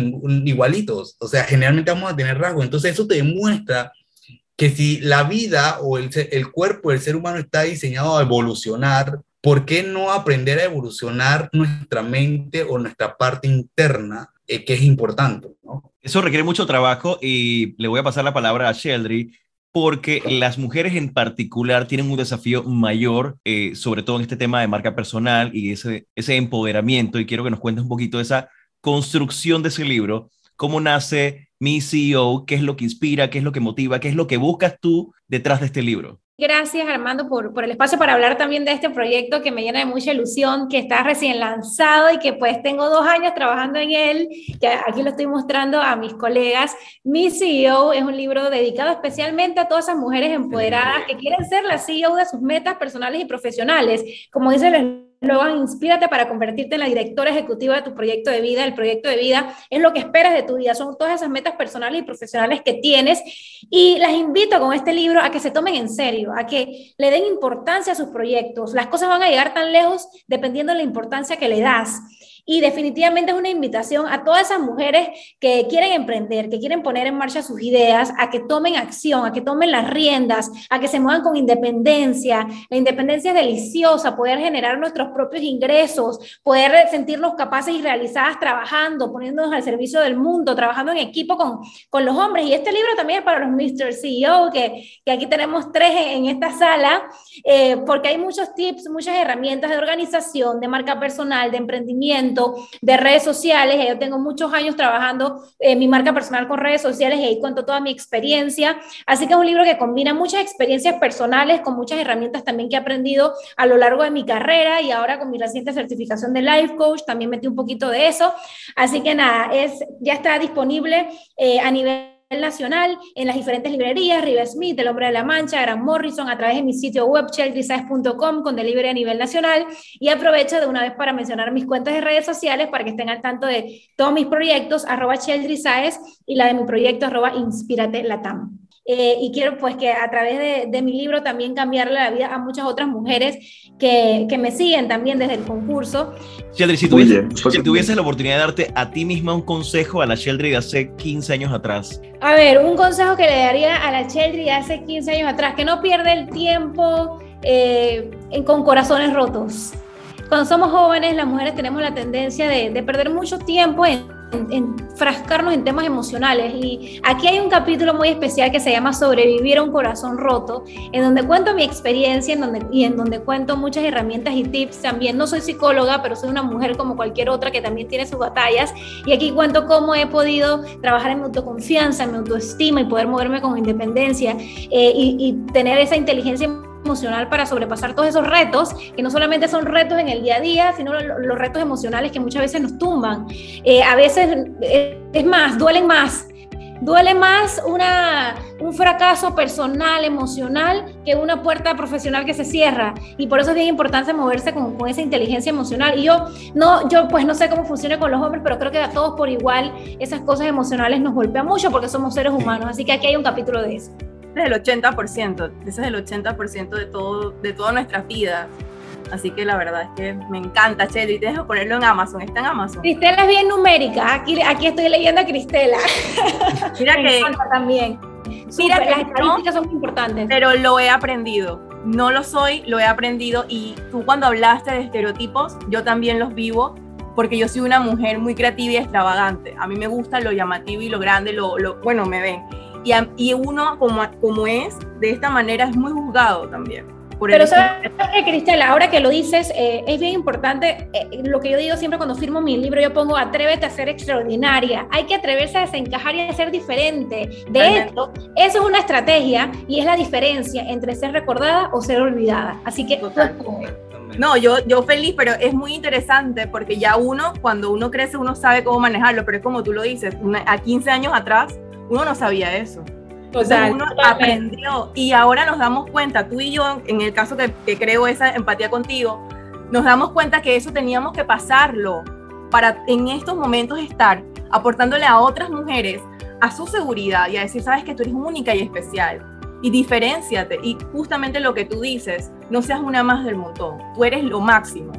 igualitos. O sea, generalmente vamos a tener rasgos. Entonces eso te demuestra que si la vida o el, el cuerpo del ser humano está diseñado a evolucionar, ¿por qué no aprender a evolucionar nuestra mente o nuestra parte interna eh, que es importante. ¿no? Eso requiere mucho trabajo y le voy a pasar la palabra a Sheldry porque las mujeres en particular tienen un desafío mayor, eh, sobre todo en este tema de marca personal y ese, ese empoderamiento. Y quiero que nos cuentes un poquito esa construcción de ese libro, cómo nace Mi CEO, qué es lo que inspira, qué es lo que motiva, qué es lo que buscas tú detrás de este libro. Gracias Armando por, por el espacio para hablar también de este proyecto que me llena de mucha ilusión, que está recién lanzado y que pues tengo dos años trabajando en él, que aquí lo estoy mostrando a mis colegas. Mi CEO es un libro dedicado especialmente a todas esas mujeres empoderadas que quieren ser la CEO de sus metas personales y profesionales. Como dice el Luego, inspírate para convertirte en la directora ejecutiva de tu proyecto de vida. El proyecto de vida es lo que esperas de tu vida, son todas esas metas personales y profesionales que tienes. Y las invito con este libro a que se tomen en serio, a que le den importancia a sus proyectos. Las cosas van a llegar tan lejos dependiendo de la importancia que le das. Y definitivamente es una invitación a todas esas mujeres que quieren emprender, que quieren poner en marcha sus ideas, a que tomen acción, a que tomen las riendas, a que se muevan con independencia. La independencia es deliciosa, poder generar nuestros propios ingresos, poder sentirnos capaces y realizadas trabajando, poniéndonos al servicio del mundo, trabajando en equipo con, con los hombres. Y este libro también es para los Mr. CEO, que, que aquí tenemos tres en, esta sala, eh, porque hay muchos tips, muchas herramientas de organización, de marca personal, de emprendimiento de redes sociales. Yo tengo muchos años trabajando en mi marca personal con redes sociales y ahí cuento toda mi experiencia. Así que es un libro que combina muchas experiencias personales con muchas herramientas también que he aprendido a lo largo de mi carrera y ahora con mi reciente certificación de Life Coach también metí un poquito de eso. Así que nada, es, ya está disponible eh, a nivel nacional en las diferentes librerías, River Smith, El Hombre de la Mancha, Gran Morrison, a través de mi sitio web cheldrisaes.com con delivery a nivel nacional y aprovecho de una vez para mencionar mis cuentas de redes sociales para que estén al tanto de todos mis proyectos, arroba cheldrisaes y la de mi proyecto arroba inspirate latam. Eh, y quiero pues que a través de, de, mi libro también cambiarle la vida a muchas otras mujeres que, que me siguen también desde el concurso. Sheldry, si tuvieses, si tuvieses la oportunidad de darte a ti misma un consejo a la Sheldry de hace 15 años atrás. A ver, un consejo que le daría a la Sheldry de hace 15 años atrás, que no pierda el tiempo eh, en, con corazones rotos. Cuando somos jóvenes, las mujeres tenemos la tendencia de, de perder mucho tiempo en enfrascarnos en temas emocionales. Y aquí hay un capítulo muy especial que se llama Sobrevivir a un corazón roto, en donde cuento mi experiencia en donde, y en donde cuento muchas herramientas y tips. También no soy psicóloga, pero soy una mujer como cualquier otra que también tiene sus batallas. Y aquí cuento cómo he podido trabajar en mi autoconfianza, en mi autoestima y poder moverme con independencia eh, y, y tener esa inteligencia emocional para sobrepasar todos esos retos, que no solamente son retos en el día a día, sino los retos emocionales que muchas veces nos tumban. Eh, a veces, eh, es más, duelen más duele más una, un fracaso personal, emocional, que una puerta profesional que se cierra. Y por eso es bien importante moverse con, con, esa inteligencia emocional. Y yo, no, yo pues no sé cómo funciona con los hombres, pero creo que a todos por igual esas cosas emocionales nos golpean mucho porque somos seres humanos. Así que aquí hay un capítulo de eso. Es el 80%, ese es el 80% de, todo, de todas nuestras vidas. Así que la verdad es que me encanta, Chelly. Te dejo ponerlo en Amazon. Está en Amazon. Cristela es bien numérica. Aquí, aquí estoy leyendo a Cristela. <laughs> Mira <laughs> me que. encanta también. Mira que las estadísticas son muy importantes. Pero lo he aprendido. No lo soy, lo he aprendido. Y tú, cuando hablaste de estereotipos, yo también los vivo. Porque yo soy una mujer muy creativa y extravagante. A mí me gusta lo llamativo y lo grande, lo, lo bueno, me ven. Y, a, y uno, como, como es, de esta manera, es muy juzgado también. Pero sabes que, Cristela, ahora que lo dices, eh, es bien importante, eh, lo que yo digo siempre cuando firmo mi libro, yo pongo atrévete a ser extraordinaria, hay que atreverse a desencajar y a ser diferente. De hecho, eso es una estrategia y es la diferencia entre ser recordada o ser olvidada. Así que... No, yo, yo feliz, pero es muy interesante porque ya uno, cuando uno crece, uno sabe cómo manejarlo, pero es como tú lo dices, una, a 15 años atrás, uno no sabía eso. O sea, uno aprendió y ahora nos damos cuenta, tú y yo, en el caso que, que, creo esa empatía contigo, nos damos cuenta que eso teníamos que pasarlo para en estos momentos estar aportándole a otras mujeres a su seguridad y a decir, sabes que tú eres única y especial y diferenciate y justamente lo que tú dices, no seas una más del montón, tú eres lo máximo.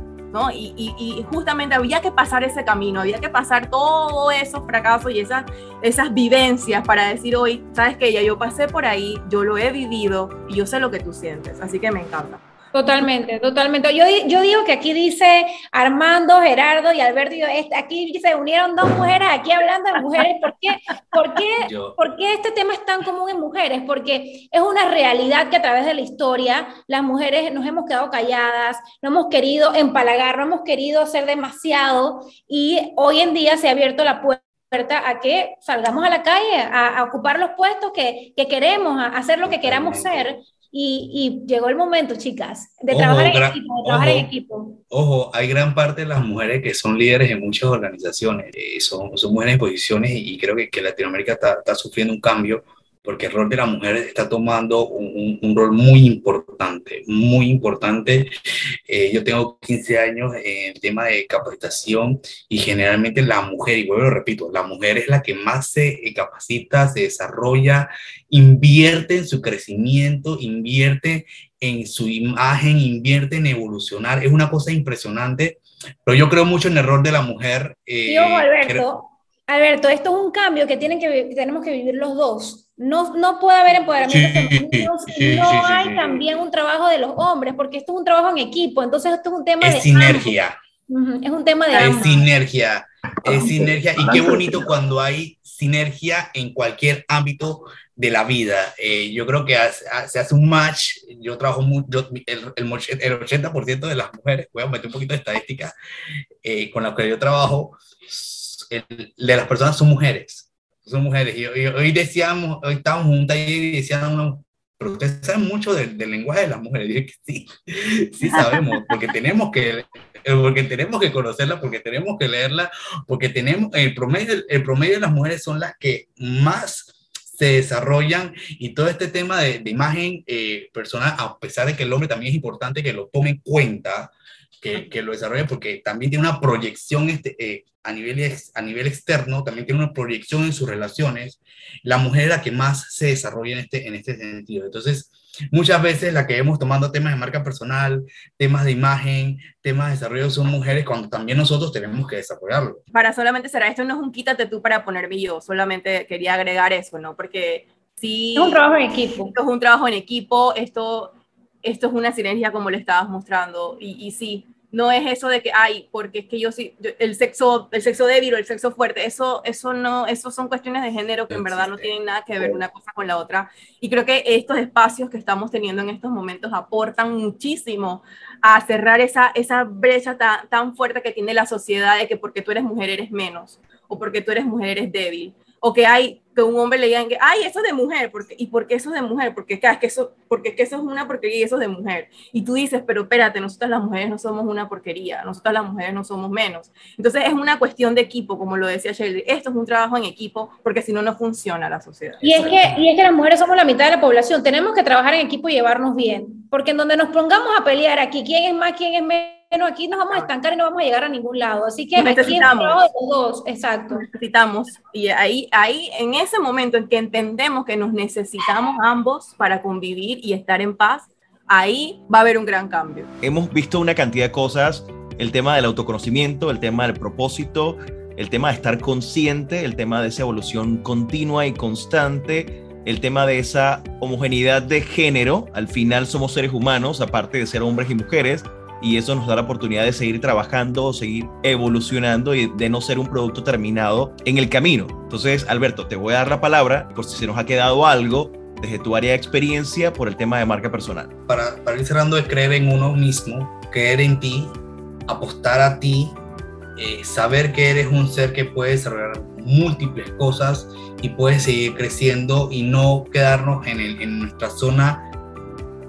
Y, justamente había que pasar ese camino, había que pasar todos esos fracasos y esas, esas vivencias para decir hoy, sabes que ya yo pasé por ahí, yo lo he vivido y yo sé lo que tú sientes, así que me encanta. Totalmente, totalmente. Yo, yo digo que aquí dice Armando, Gerardo y Alberto, aquí se unieron dos mujeres aquí hablando de mujeres. ¿Por qué, por, qué, <laughs> ¿Por qué este tema es tan común en mujeres? Porque es una realidad que a través de la historia las mujeres nos hemos quedado calladas, no hemos querido empalagar, no hemos querido hacer demasiado y hoy en día se ha abierto la puerta a que salgamos a la calle, a, a ocupar los puestos que, que queremos, a hacer lo que queramos ser, y, y, llegó el momento, chicas, de ojo, trabajar, en gran, equipo, de trabajar ojo, en equipo. Ojo, hay gran parte de las mujeres que son líderes en muchas organizaciones, eh, son, son mujeres en posiciones y, y creo que, que Latinoamérica está, está, sufriendo un cambio porque el rol de la mujer está tomando un, un, un rol muy importante, muy importante. Eh, yo tengo 15 años en tema de capacitación y generalmente la mujer, y vuelvo lo repito, la mujer es la que más se capacita, se desarrolla, invierte en su crecimiento, invierte en su imagen, invierte en evolucionar. Es una cosa impresionante, pero yo creo mucho en el rol de la mujer. Eh, ojo, Alberto. Alberto, esto es un cambio que, tienen que tenemos que vivir los dos. No, no puede haber empoderamiento Sí, femenino sí, si no sí, hay sí. también un trabajo de los hombres, porque esto es un trabajo en equipo, entonces esto es un tema de Es sinergia, ambos. Ujú, Es un tema de es ambos. sinergia, es sinergia. Y qué bonito cuando hay sinergia en cualquier ámbito de la vida. Eh, yo creo que hace- se hace un match. Yo trabajo mucho, el, el, moch- el 80% de las mujeres, voy a meter un poquito de estadística, eh, con las que yo trabajo, el- de las personas son mujeres. Son mujeres. Y, hoy decíamos, hoy estábamos juntas y decían, pero ustedes saben mucho del, del lenguaje de las mujeres. Y dije que sí, sí sabemos, porque tenemos que, porque tenemos que conocerla, porque tenemos que leerla, porque tenemos, el promedio, el promedio de las mujeres son las que más se desarrollan y todo este tema de, de imagen eh, personal, a pesar de que el hombre también es importante que lo tome en cuenta, que, que lo desarrolle, porque también tiene una proyección este, eh, a, nivel ex, a nivel externo, también tiene una proyección en sus relaciones. La mujer es la que más se desarrolla en este, en este sentido. Entonces, muchas veces la que vemos tomando temas de marca personal, temas de imagen, temas de desarrollo son mujeres cuando también nosotros tenemos que desarrollarlo. Para solamente cerrar, esto no es un quítate tú para ponerme yo, solamente quería agregar eso, ¿no? Porque sí... Es un trabajo en equipo. Esto es un trabajo en equipo, esto, esto es una sinergia como le estabas mostrando, y, y sí, no es eso de que, ay, porque es que yo sí, yo- el sexo, el sexo débil o el sexo fuerte, eso, eso no, eso son cuestiones de género que en verdad no tienen nada que ver una cosa con la otra. Y creo que estos espacios que estamos teniendo en estos momentos aportan muchísimo a cerrar esa, esa brecha tan, tan fuerte que tiene la sociedad de que porque tú eres mujer eres menos, o porque tú eres mujer eres débil, o que hay que un hombre le digan que, ay, eso es de mujer, porque, ¿y por qué eso es de mujer? Porque, es que eso, porque es que eso es una porquería y eso es de mujer. Y tú dices, pero espérate, nosotras las mujeres no somos una porquería, nosotras las mujeres no somos menos. Entonces es una cuestión de equipo, como lo decía Shelly, esto es un trabajo en equipo, porque si no, no funciona la sociedad. Y es, que, y es que las mujeres somos la mitad de la población, tenemos que trabajar en equipo y llevarnos bien, porque en donde nos pongamos a pelear aquí, quién es más, quién es menos, bueno, aquí nos vamos a estancar y no vamos a llegar a ningún lado. Así que necesitamos aquí los dos, exacto. Necesitamos, y ahí, ahí, en ese momento en que entendemos que nos necesitamos ambos para convivir y estar en paz, ahí va a haber un gran cambio. Hemos visto una cantidad de cosas, el tema del autoconocimiento, el tema del propósito, el tema de estar consciente, el tema de esa evolución continua y constante, el tema de esa homogeneidad de género, al final somos seres humanos, aparte de ser hombres y mujeres, y eso nos da la oportunidad de seguir trabajando, seguir evolucionando y de no ser un producto terminado en el camino. Entonces, Alberto, te voy a dar la palabra por si se nos ha quedado algo desde tu área de experiencia por el tema de marca personal. Para, para ir cerrando, es creer en uno mismo, creer en ti, apostar a ti, eh, saber que eres un ser que puede desarrollar múltiples cosas y puedes seguir creciendo y no quedarnos en, el, en nuestra zona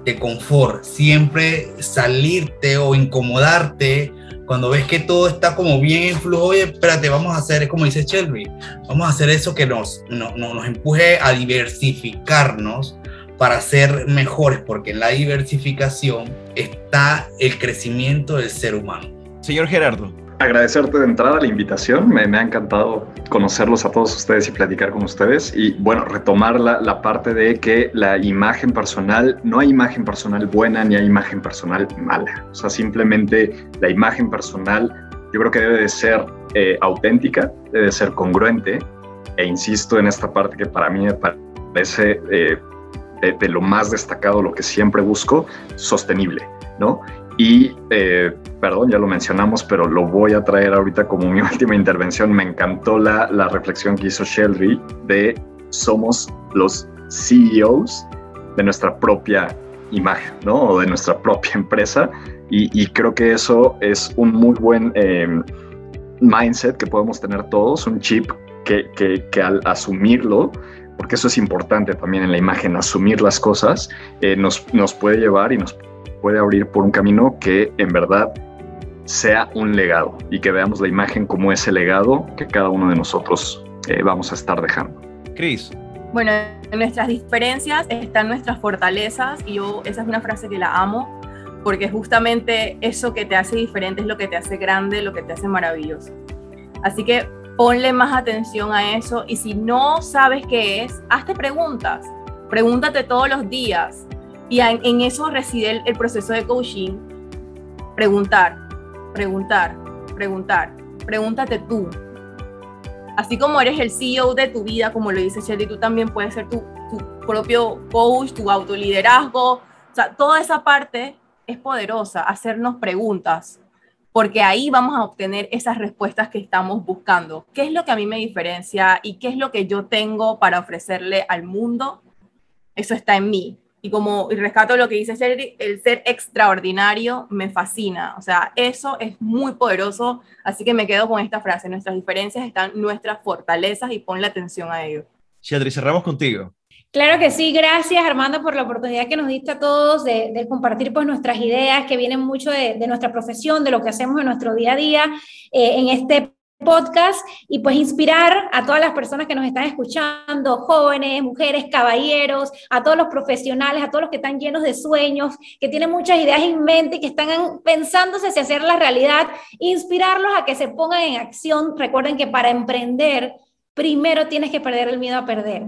de confort, siempre salirte o incomodarte cuando ves que todo está como bien en flujo, oye, espérate, vamos a hacer, como dice Shelby, vamos a hacer eso que nos, nos empuje a diversificarnos para ser mejores, porque en la diversificación está el crecimiento del ser humano. Señor Gerardo, agradecerte de entrada la invitación. Me, ha encantado conocerlos a todos ustedes y platicar con ustedes. Y bueno, retomar la, la, parte de que la imagen personal, no hay imagen personal buena ni hay imagen personal mala. O sea, simplemente la imagen personal yo creo que debe de ser eh, auténtica, debe de ser congruente. E insisto en esta parte que para mí me parece eh, de, de lo más destacado, lo que siempre busco, sostenible. ¿no? Y, eh, perdón, ya lo mencionamos, pero lo voy a traer ahorita como mi <laughs> última intervención. Me encantó la, la reflexión que hizo Shelby de somos los CEOs de nuestra propia imagen, ¿no? O de nuestra propia empresa. Y, creo que eso es un muy buen em, mindset que podemos tener todos, un chip que, que, que, al asumirlo, porque eso es importante también en la imagen, asumir las cosas, eh, nos, nos puede llevar y nos puede abrir por un camino que en verdad sea un legado y que veamos la imagen como ese legado que cada uno de nosotros eh, vamos a estar dejando. Cris. Bueno, en nuestras diferencias están nuestras fortalezas y yo esa es una frase que la amo porque justamente eso que te hace diferente es lo que te hace grande, lo que te hace maravilloso. Así que ponle más atención a eso y si no sabes qué es, hazte preguntas. Pregúntate todos los días, y en, eso reside el, proceso de coaching. Preguntar, preguntar, preguntar. Pregúntate tú. Así como eres el CEO de tu vida, como lo dice Shelly, tú también puedes ser tu, tu propio coach, tu autoliderazgo. O sea, toda esa parte es poderosa, hacernos preguntas, porque ahí vamos a obtener esas respuestas que estamos buscando. ¿Qué es lo que a mí me diferencia y qué es lo que yo tengo para ofrecerle al mundo? Eso está en mí y como y rescato lo que dice Sherry, el ser extraordinario me fascina. O sea, eso es muy poderoso, así que me quedo con esta frase, nuestras diferencias están nuestras fortalezas y ponle atención a ello. Shadri, cerramos contigo. Claro que sí, gracias Armando por la oportunidad que nos diste a todos de, compartir pues nuestras ideas que vienen mucho de, nuestra profesión, de lo que hacemos en nuestro día a día eh, en este podcast y pues inspirar a todas las personas que nos están escuchando, jóvenes, mujeres, caballeros, a todos los profesionales, a todos los que están llenos de sueños, que tienen muchas ideas en mente y que están pensándose si hacer la realidad, inspirarlos a que se pongan en acción. Recuerden que para emprender, primero tienes que perder el miedo a perder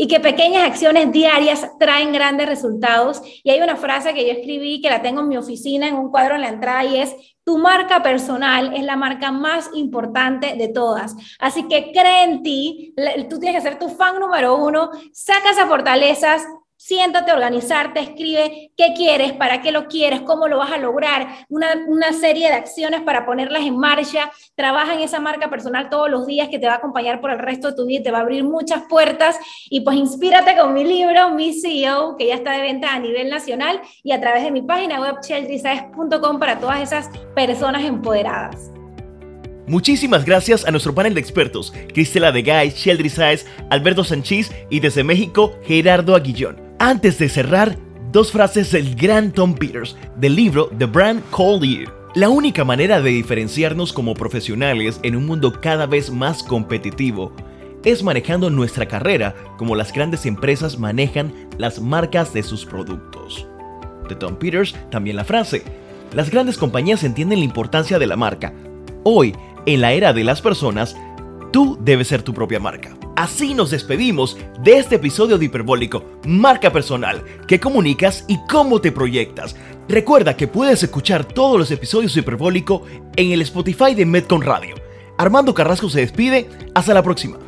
y que pequeñas acciones diarias traen grandes resultados. Y hay una frase que yo escribí, que la tengo en mi oficina, en un cuadro en la entrada, y es, tu marca personal es la marca más importante de todas. Así que cree en ti, tú tienes que ser tu fan número uno, saca esas fortalezas, siéntate, organizarte, escribe qué quieres, para qué lo quieres, cómo lo vas a lograr, una, una, serie de acciones para ponerlas en marcha, trabaja en esa marca personal todos los días que te va a acompañar por el resto de tu vida, te va a abrir muchas puertas y pues inspírate con mi libro, Mi CEO, que ya está de venta a nivel nacional y a través de mi página web cheltrisaes.com para todas esas personas empoderadas. Muchísimas gracias a nuestro panel de expertos, Cristela de Gay, Sheldry Saez, Alberto Sanchís y desde México, Gerardo Aguillón. Antes de cerrar, dos frases del gran Tom Peters del libro The Brand Called You. La única manera de diferenciarnos como profesionales en un mundo cada vez más competitivo es manejando nuestra carrera como las grandes empresas manejan las marcas de sus productos. De Tom Peters también la frase, las grandes compañías entienden la importancia de la marca. Hoy, en la era de las personas, tú debes ser tu propia marca. Así nos despedimos de este episodio de Hiperbólico, marca personal, que comunicas y cómo te proyectas. Recuerda que puedes escuchar todos los episodios de Hiperbólico en el Spotify de Metcon Radio. Armando Carrasco se despide, hasta la próxima.